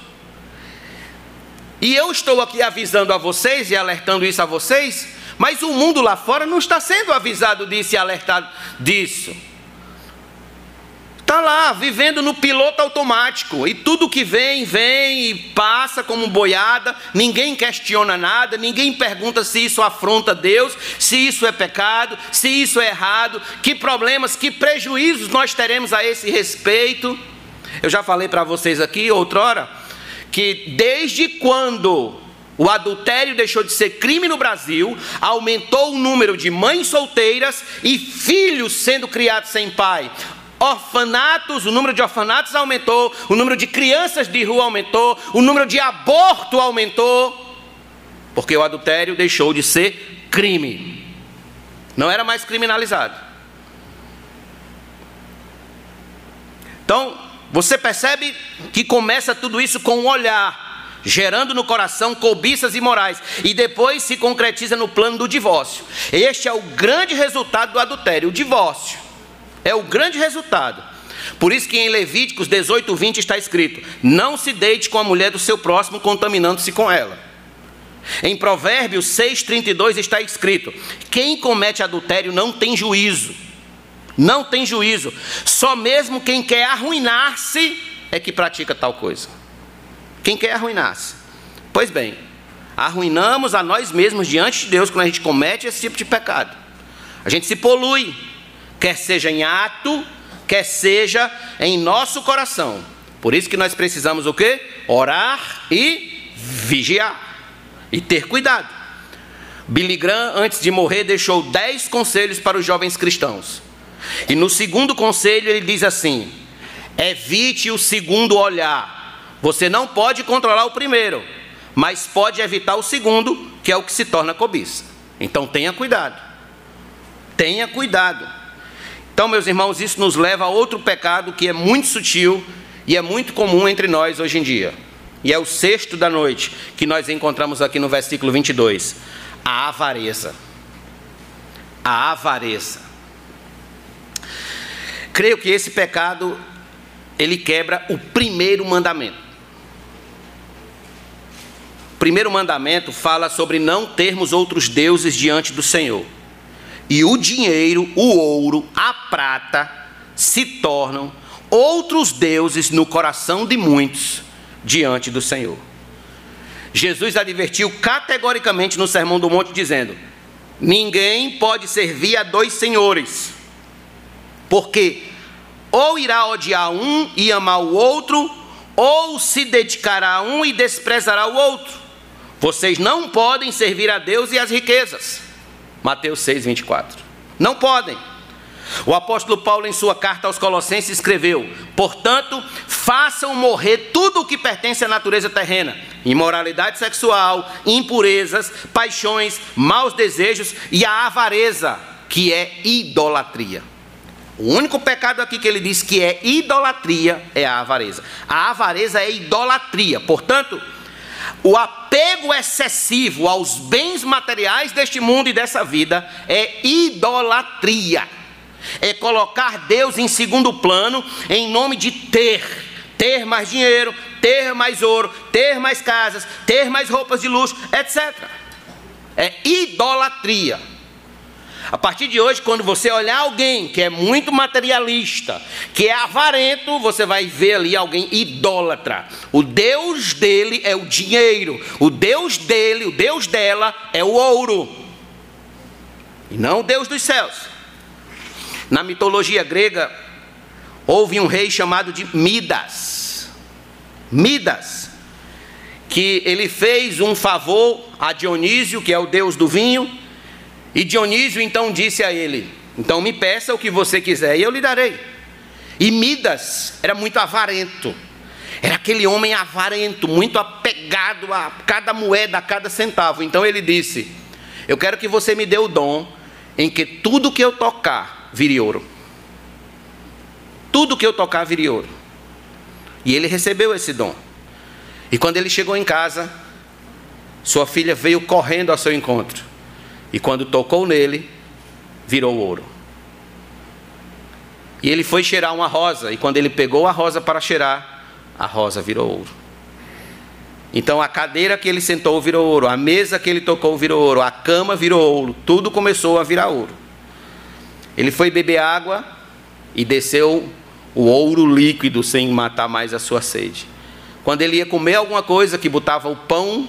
A: E eu estou aqui avisando a vocês e alertando isso a vocês, mas o mundo lá fora não está sendo avisado disso e alertado disso. Está lá, vivendo no piloto automático. E tudo que vem, vem e passa como boiada. Ninguém questiona nada, ninguém pergunta se isso afronta Deus, se isso é pecado, se isso é errado, que problemas, que prejuízos nós teremos a esse respeito. Eu já falei para vocês aqui outrora que desde quando o adultério deixou de ser crime no Brasil, aumentou o número de mães solteiras e filhos sendo criados sem pai orfanatos, o número de orfanatos aumentou, o número de crianças de rua aumentou, o número de aborto aumentou, porque o adultério deixou de ser crime. Não era mais criminalizado. Então, você percebe que começa tudo isso com um olhar, gerando no coração cobiças imorais, e depois se concretiza no plano do divórcio. Este é o grande resultado do adultério, o divórcio. É o grande resultado. Por isso que em Levíticos 18, 20 está escrito: Não se deite com a mulher do seu próximo, contaminando-se com ela. Em Provérbios 6, 32 está escrito: Quem comete adultério não tem juízo. Não tem juízo. Só mesmo quem quer arruinar-se é que pratica tal coisa. Quem quer arruinar-se. Pois bem, arruinamos a nós mesmos diante de Deus quando a gente comete esse tipo de pecado. A gente se polui quer seja em ato, quer seja em nosso coração. Por isso que nós precisamos o quê? Orar e vigiar e ter cuidado. Billy Graham, antes de morrer, deixou dez conselhos para os jovens cristãos. E no segundo conselho ele diz assim: evite o segundo olhar. Você não pode controlar o primeiro, mas pode evitar o segundo, que é o que se torna cobiça. Então tenha cuidado. Tenha cuidado. Então, meus irmãos, isso nos leva a outro pecado que é muito sutil e é muito comum entre nós hoje em dia. E é o sexto da noite que nós encontramos aqui no versículo 22. A avareza. A avareza. Creio que esse pecado ele quebra o primeiro mandamento. O primeiro mandamento fala sobre não termos outros deuses diante do Senhor e o dinheiro, o ouro, a prata se tornam outros deuses no coração de muitos diante do Senhor. Jesus advertiu categoricamente no Sermão do Monte, dizendo: Ninguém pode servir a dois senhores, porque ou irá odiar um e amar o outro, ou se dedicará a um e desprezará o outro. Vocês não podem servir a Deus e as riquezas. Mateus 6, 24. Não podem. O apóstolo Paulo, em sua carta aos Colossenses, escreveu: Portanto, façam morrer tudo o que pertence à natureza terrena: imoralidade sexual, impurezas, paixões, maus desejos e a avareza, que é idolatria. O único pecado aqui que ele diz que é idolatria é a avareza. A avareza é idolatria. Portanto, o apego excessivo aos bens materiais deste mundo e dessa vida é idolatria. É colocar Deus em segundo plano em nome de ter, ter mais dinheiro, ter mais ouro, ter mais casas, ter mais roupas de luxo, etc. É idolatria. A partir de hoje, quando você olhar alguém que é muito materialista, que é avarento, você vai ver ali alguém idólatra. O Deus dele é o dinheiro, o Deus dele, o Deus dela é o ouro, e não o Deus dos céus. Na mitologia grega, houve um rei chamado de Midas. Midas, que ele fez um favor a Dionísio, que é o deus do vinho, e Dionísio então disse a ele: Então me peça o que você quiser e eu lhe darei. E Midas era muito avarento. Era aquele homem avarento, muito apegado a cada moeda, a cada centavo. Então ele disse: Eu quero que você me dê o dom em que tudo que eu tocar vire ouro. Tudo que eu tocar vire ouro. E ele recebeu esse dom. E quando ele chegou em casa, sua filha veio correndo ao seu encontro. E quando tocou nele, virou ouro. E ele foi cheirar uma rosa, e quando ele pegou a rosa para cheirar, a rosa virou ouro. Então a cadeira que ele sentou virou ouro, a mesa que ele tocou virou ouro, a cama virou ouro, tudo começou a virar ouro. Ele foi beber água e desceu o ouro líquido sem matar mais a sua sede. Quando ele ia comer alguma coisa que botava o pão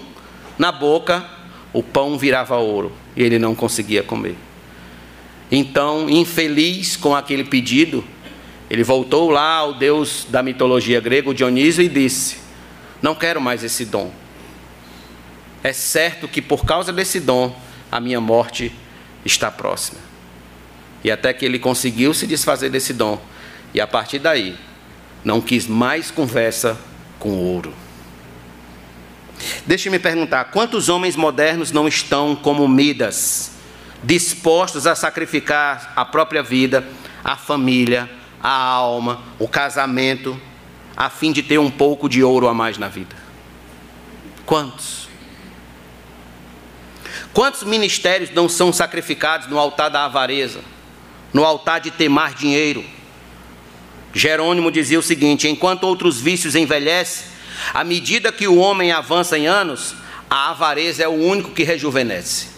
A: na boca, o pão virava ouro e ele não conseguia comer. Então, infeliz com aquele pedido, ele voltou lá ao deus da mitologia grega, Dionísio, e disse: Não quero mais esse dom. É certo que por causa desse dom, a minha morte está próxima. E até que ele conseguiu se desfazer desse dom, e a partir daí, não quis mais conversa com ouro. Deixe-me perguntar: quantos homens modernos não estão como Midas, dispostos a sacrificar a própria vida, a família, a alma, o casamento, a fim de ter um pouco de ouro a mais na vida? Quantos? Quantos ministérios não são sacrificados no altar da avareza, no altar de ter mais dinheiro? Jerônimo dizia o seguinte: enquanto outros vícios envelhecem, à medida que o homem avança em anos, a avareza é o único que rejuvenesce.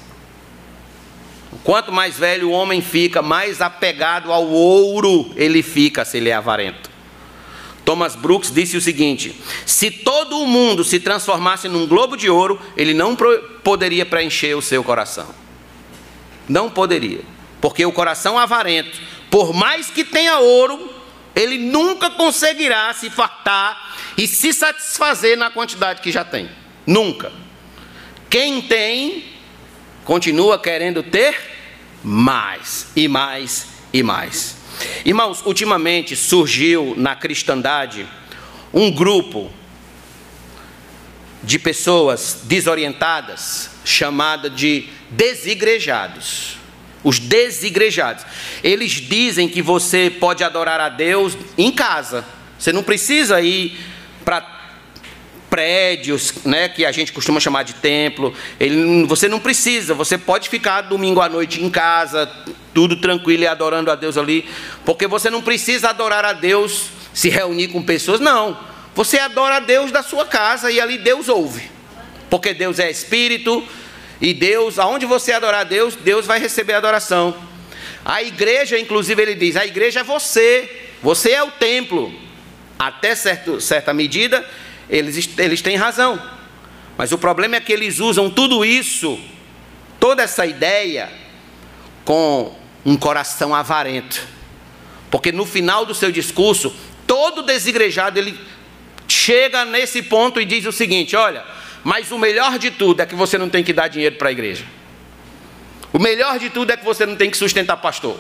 A: Quanto mais velho o homem fica, mais apegado ao ouro ele fica se ele é avarento. Thomas Brooks disse o seguinte: se todo o mundo se transformasse num globo de ouro, ele não poderia preencher o seu coração. Não poderia. Porque o coração avarento, por mais que tenha ouro, ele nunca conseguirá se fartar e se satisfazer na quantidade que já tem. Nunca. Quem tem, continua querendo ter mais e mais e mais. Irmãos, ultimamente surgiu na cristandade um grupo de pessoas desorientadas, chamada de desigrejados. Os desigrejados. Eles dizem que você pode adorar a Deus em casa. Você não precisa ir para prédios, né, que a gente costuma chamar de templo. Ele, você não precisa, você pode ficar domingo à noite em casa, tudo tranquilo e adorando a Deus ali, porque você não precisa adorar a Deus se reunir com pessoas, não. Você adora a Deus da sua casa e ali Deus ouve. Porque Deus é espírito e Deus, aonde você adorar a Deus, Deus vai receber a adoração. A igreja, inclusive, ele diz: a igreja é você, você é o templo. Até certo, certa medida, eles, eles têm razão. Mas o problema é que eles usam tudo isso, toda essa ideia, com um coração avarento. Porque no final do seu discurso, todo desigrejado ele chega nesse ponto e diz o seguinte: olha, mas o melhor de tudo é que você não tem que dar dinheiro para a igreja. O melhor de tudo é que você não tem que sustentar pastor.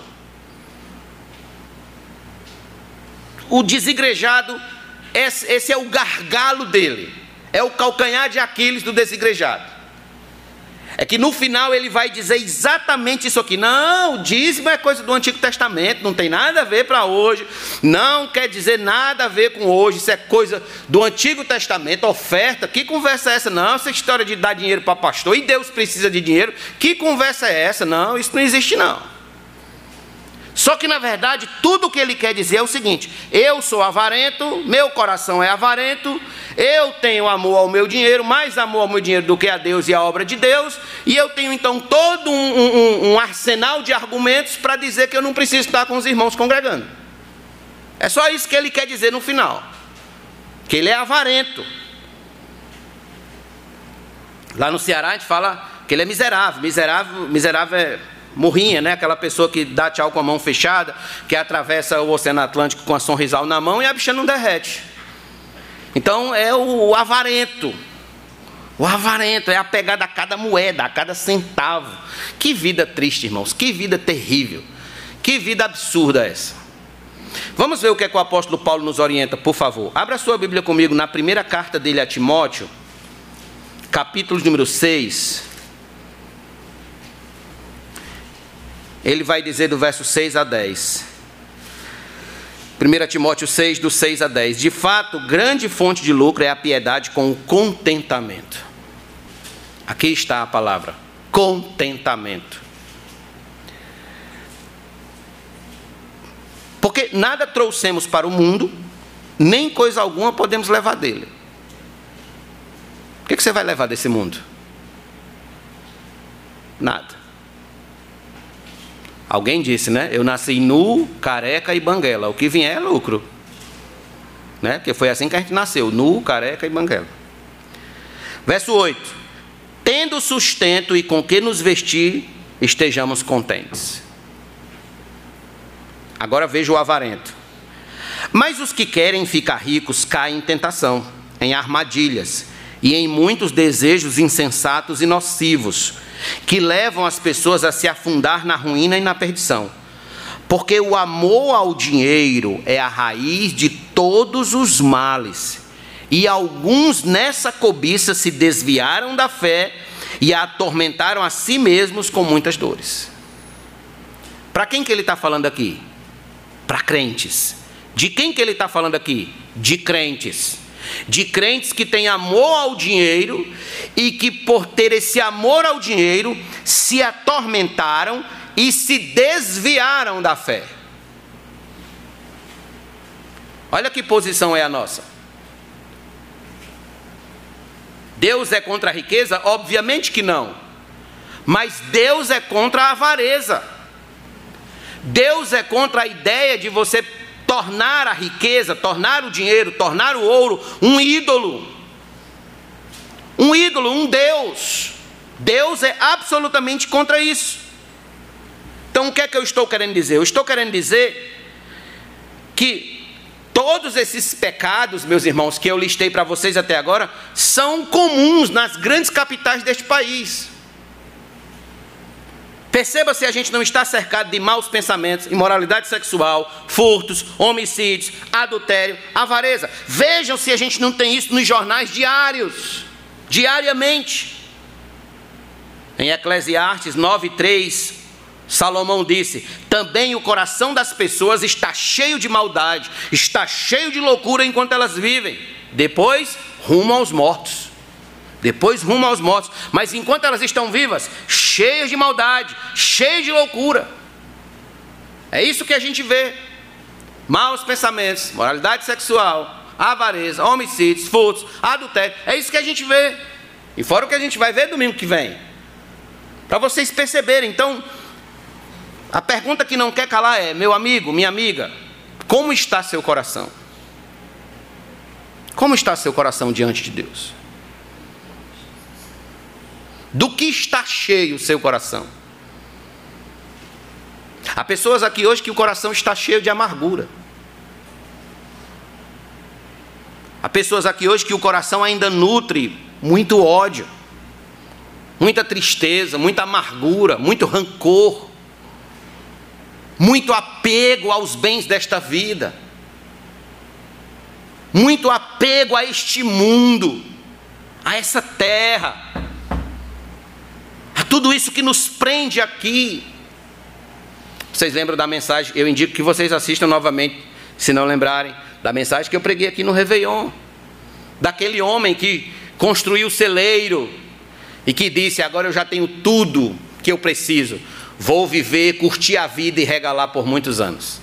A: O desigrejado, esse é o gargalo dele, é o calcanhar de Aquiles do desigrejado. É que no final ele vai dizer exatamente isso aqui. Não, o dízimo é coisa do Antigo Testamento, não tem nada a ver para hoje. Não quer dizer nada a ver com hoje. Isso é coisa do Antigo Testamento, oferta. Que conversa é essa? Não, essa história de dar dinheiro para pastor e Deus precisa de dinheiro. Que conversa é essa? Não, isso não existe não. Só que na verdade, tudo o que ele quer dizer é o seguinte: eu sou avarento, meu coração é avarento, eu tenho amor ao meu dinheiro, mais amor ao meu dinheiro do que a Deus e a obra de Deus, e eu tenho então todo um, um, um arsenal de argumentos para dizer que eu não preciso estar com os irmãos congregando. É só isso que ele quer dizer no final: que ele é avarento. Lá no Ceará a gente fala que ele é miserável, miserável, miserável é morrinha, né? Aquela pessoa que dá tchau com a mão fechada, que atravessa o Oceano Atlântico com a sonrisal na mão e a bicha não derrete. Então é o avarento. O avarento é apegado a cada moeda, a cada centavo. Que vida triste, irmãos. Que vida terrível. Que vida absurda essa. Vamos ver o que, é que o apóstolo Paulo nos orienta, por favor. Abra sua Bíblia comigo na primeira carta dele a Timóteo, capítulo número 6. Ele vai dizer do verso 6 a 10. 1 Timóteo 6, do 6 a 10. De fato, grande fonte de lucro é a piedade com o contentamento. Aqui está a palavra: contentamento. Porque nada trouxemos para o mundo, nem coisa alguma podemos levar dele. O que você vai levar desse mundo? Nada. Alguém disse, né? Eu nasci nu, careca e banguela. O que vier é lucro. Né? Porque foi assim que a gente nasceu: nu, careca e banguela. Verso 8: Tendo sustento e com que nos vestir, estejamos contentes. Agora veja o avarento. Mas os que querem ficar ricos caem em tentação, em armadilhas e em muitos desejos insensatos e nocivos que levam as pessoas a se afundar na ruína e na perdição. Porque o amor ao dinheiro é a raiz de todos os males. E alguns nessa cobiça se desviaram da fé e atormentaram a si mesmos com muitas dores. Para quem que ele está falando aqui? Para crentes. De quem que ele está falando aqui? De crentes de crentes que têm amor ao dinheiro e que, por ter esse amor ao dinheiro, se atormentaram e se desviaram da fé. Olha que posição é a nossa. Deus é contra a riqueza? Obviamente que não. Mas Deus é contra a avareza. Deus é contra a ideia de você tornar a riqueza, tornar o dinheiro, tornar o ouro um ídolo. Um ídolo, um Deus. Deus é absolutamente contra isso. Então o que é que eu estou querendo dizer? Eu estou querendo dizer que todos esses pecados, meus irmãos, que eu listei para vocês até agora, são comuns nas grandes capitais deste país. Perceba se a gente não está cercado de maus pensamentos, imoralidade sexual, furtos, homicídios, adultério, avareza. Vejam se a gente não tem isso nos jornais diários, diariamente. Em Eclesiastes 9:3, Salomão disse: "Também o coração das pessoas está cheio de maldade, está cheio de loucura enquanto elas vivem. Depois, rumo aos mortos." Depois rumo aos mortos. Mas enquanto elas estão vivas, cheias de maldade, cheias de loucura. É isso que a gente vê. Maus pensamentos, moralidade sexual, avareza, homicídios, furtos, adultério. É isso que a gente vê. E fora o que a gente vai ver domingo que vem. Para vocês perceberem. Então, a pergunta que não quer calar é: meu amigo, minha amiga, como está seu coração? Como está seu coração diante de Deus? Do que está cheio o seu coração? Há pessoas aqui hoje que o coração está cheio de amargura. Há pessoas aqui hoje que o coração ainda nutre muito ódio, muita tristeza, muita amargura, muito rancor, muito apego aos bens desta vida, muito apego a este mundo, a essa terra, tudo isso que nos prende aqui. Vocês lembram da mensagem? Eu indico que vocês assistam novamente, se não lembrarem da mensagem que eu preguei aqui no Réveillon, daquele homem que construiu o celeiro e que disse: Agora eu já tenho tudo que eu preciso, vou viver, curtir a vida e regalar por muitos anos.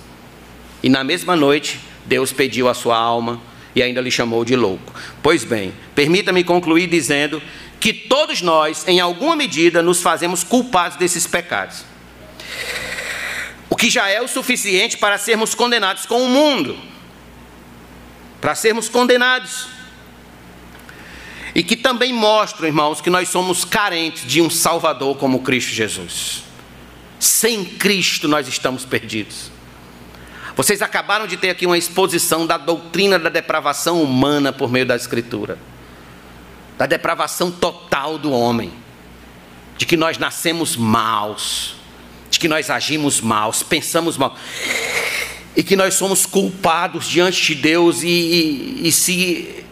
A: E na mesma noite, Deus pediu a sua alma e ainda lhe chamou de louco. Pois bem, permita-me concluir dizendo que todos nós, em alguma medida, nos fazemos culpados desses pecados. O que já é o suficiente para sermos condenados com o mundo para sermos condenados. E que também mostram, irmãos, que nós somos carentes de um Salvador como Cristo Jesus. Sem Cristo nós estamos perdidos. Vocês acabaram de ter aqui uma exposição da doutrina da depravação humana por meio da Escritura, da depravação total do homem, de que nós nascemos maus, de que nós agimos maus, pensamos mal e que nós somos culpados diante de Deus, e, e, e se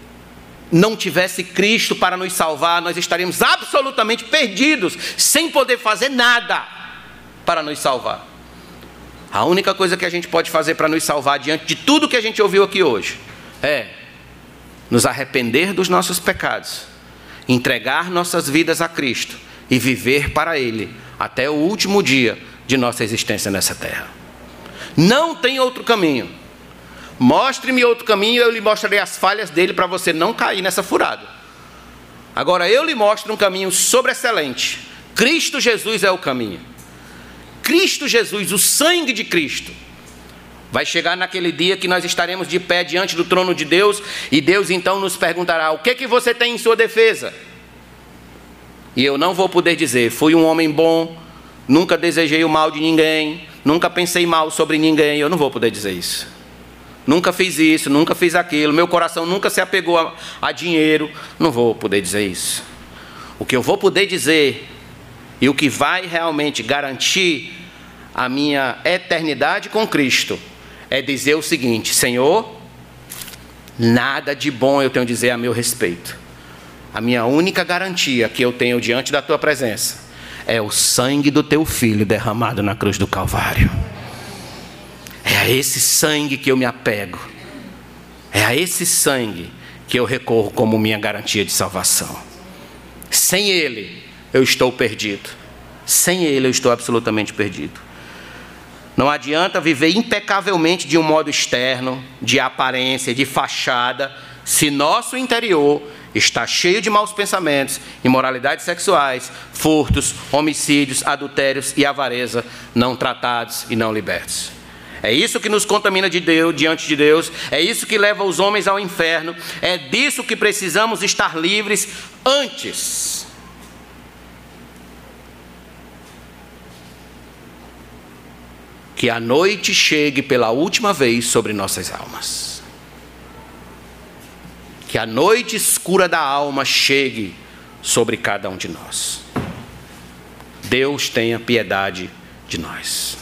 A: não tivesse Cristo para nos salvar, nós estaríamos absolutamente perdidos, sem poder fazer nada para nos salvar. A única coisa que a gente pode fazer para nos salvar diante de tudo que a gente ouviu aqui hoje é nos arrepender dos nossos pecados, entregar nossas vidas a Cristo e viver para Ele até o último dia de nossa existência nessa terra. Não tem outro caminho. Mostre-me outro caminho, eu lhe mostrarei as falhas dele para você não cair nessa furada. Agora eu lhe mostro um caminho sobreexcelente. Cristo Jesus é o caminho. Cristo Jesus, o sangue de Cristo. Vai chegar naquele dia que nós estaremos de pé diante do trono de Deus e Deus então nos perguntará: "O que que você tem em sua defesa?" E eu não vou poder dizer: "Fui um homem bom, nunca desejei o mal de ninguém, nunca pensei mal sobre ninguém, eu não vou poder dizer isso. Nunca fiz isso, nunca fiz aquilo, meu coração nunca se apegou a, a dinheiro, não vou poder dizer isso. O que eu vou poder dizer e o que vai realmente garantir a minha eternidade com Cristo é dizer o seguinte: Senhor, nada de bom eu tenho a dizer a meu respeito. A minha única garantia que eu tenho diante da tua presença é o sangue do teu filho derramado na cruz do Calvário. É a esse sangue que eu me apego. É a esse sangue que eu recorro como minha garantia de salvação. Sem ele, eu estou perdido. Sem ele, eu estou absolutamente perdido. Não adianta viver impecavelmente de um modo externo, de aparência, de fachada, se nosso interior está cheio de maus pensamentos, imoralidades sexuais, furtos, homicídios, adultérios e avareza não tratados e não libertos. É isso que nos contamina de Deus, diante de Deus, é isso que leva os homens ao inferno, é disso que precisamos estar livres antes. Que a noite chegue pela última vez sobre nossas almas que a noite escura da alma chegue sobre cada um de nós. Deus tenha piedade de nós.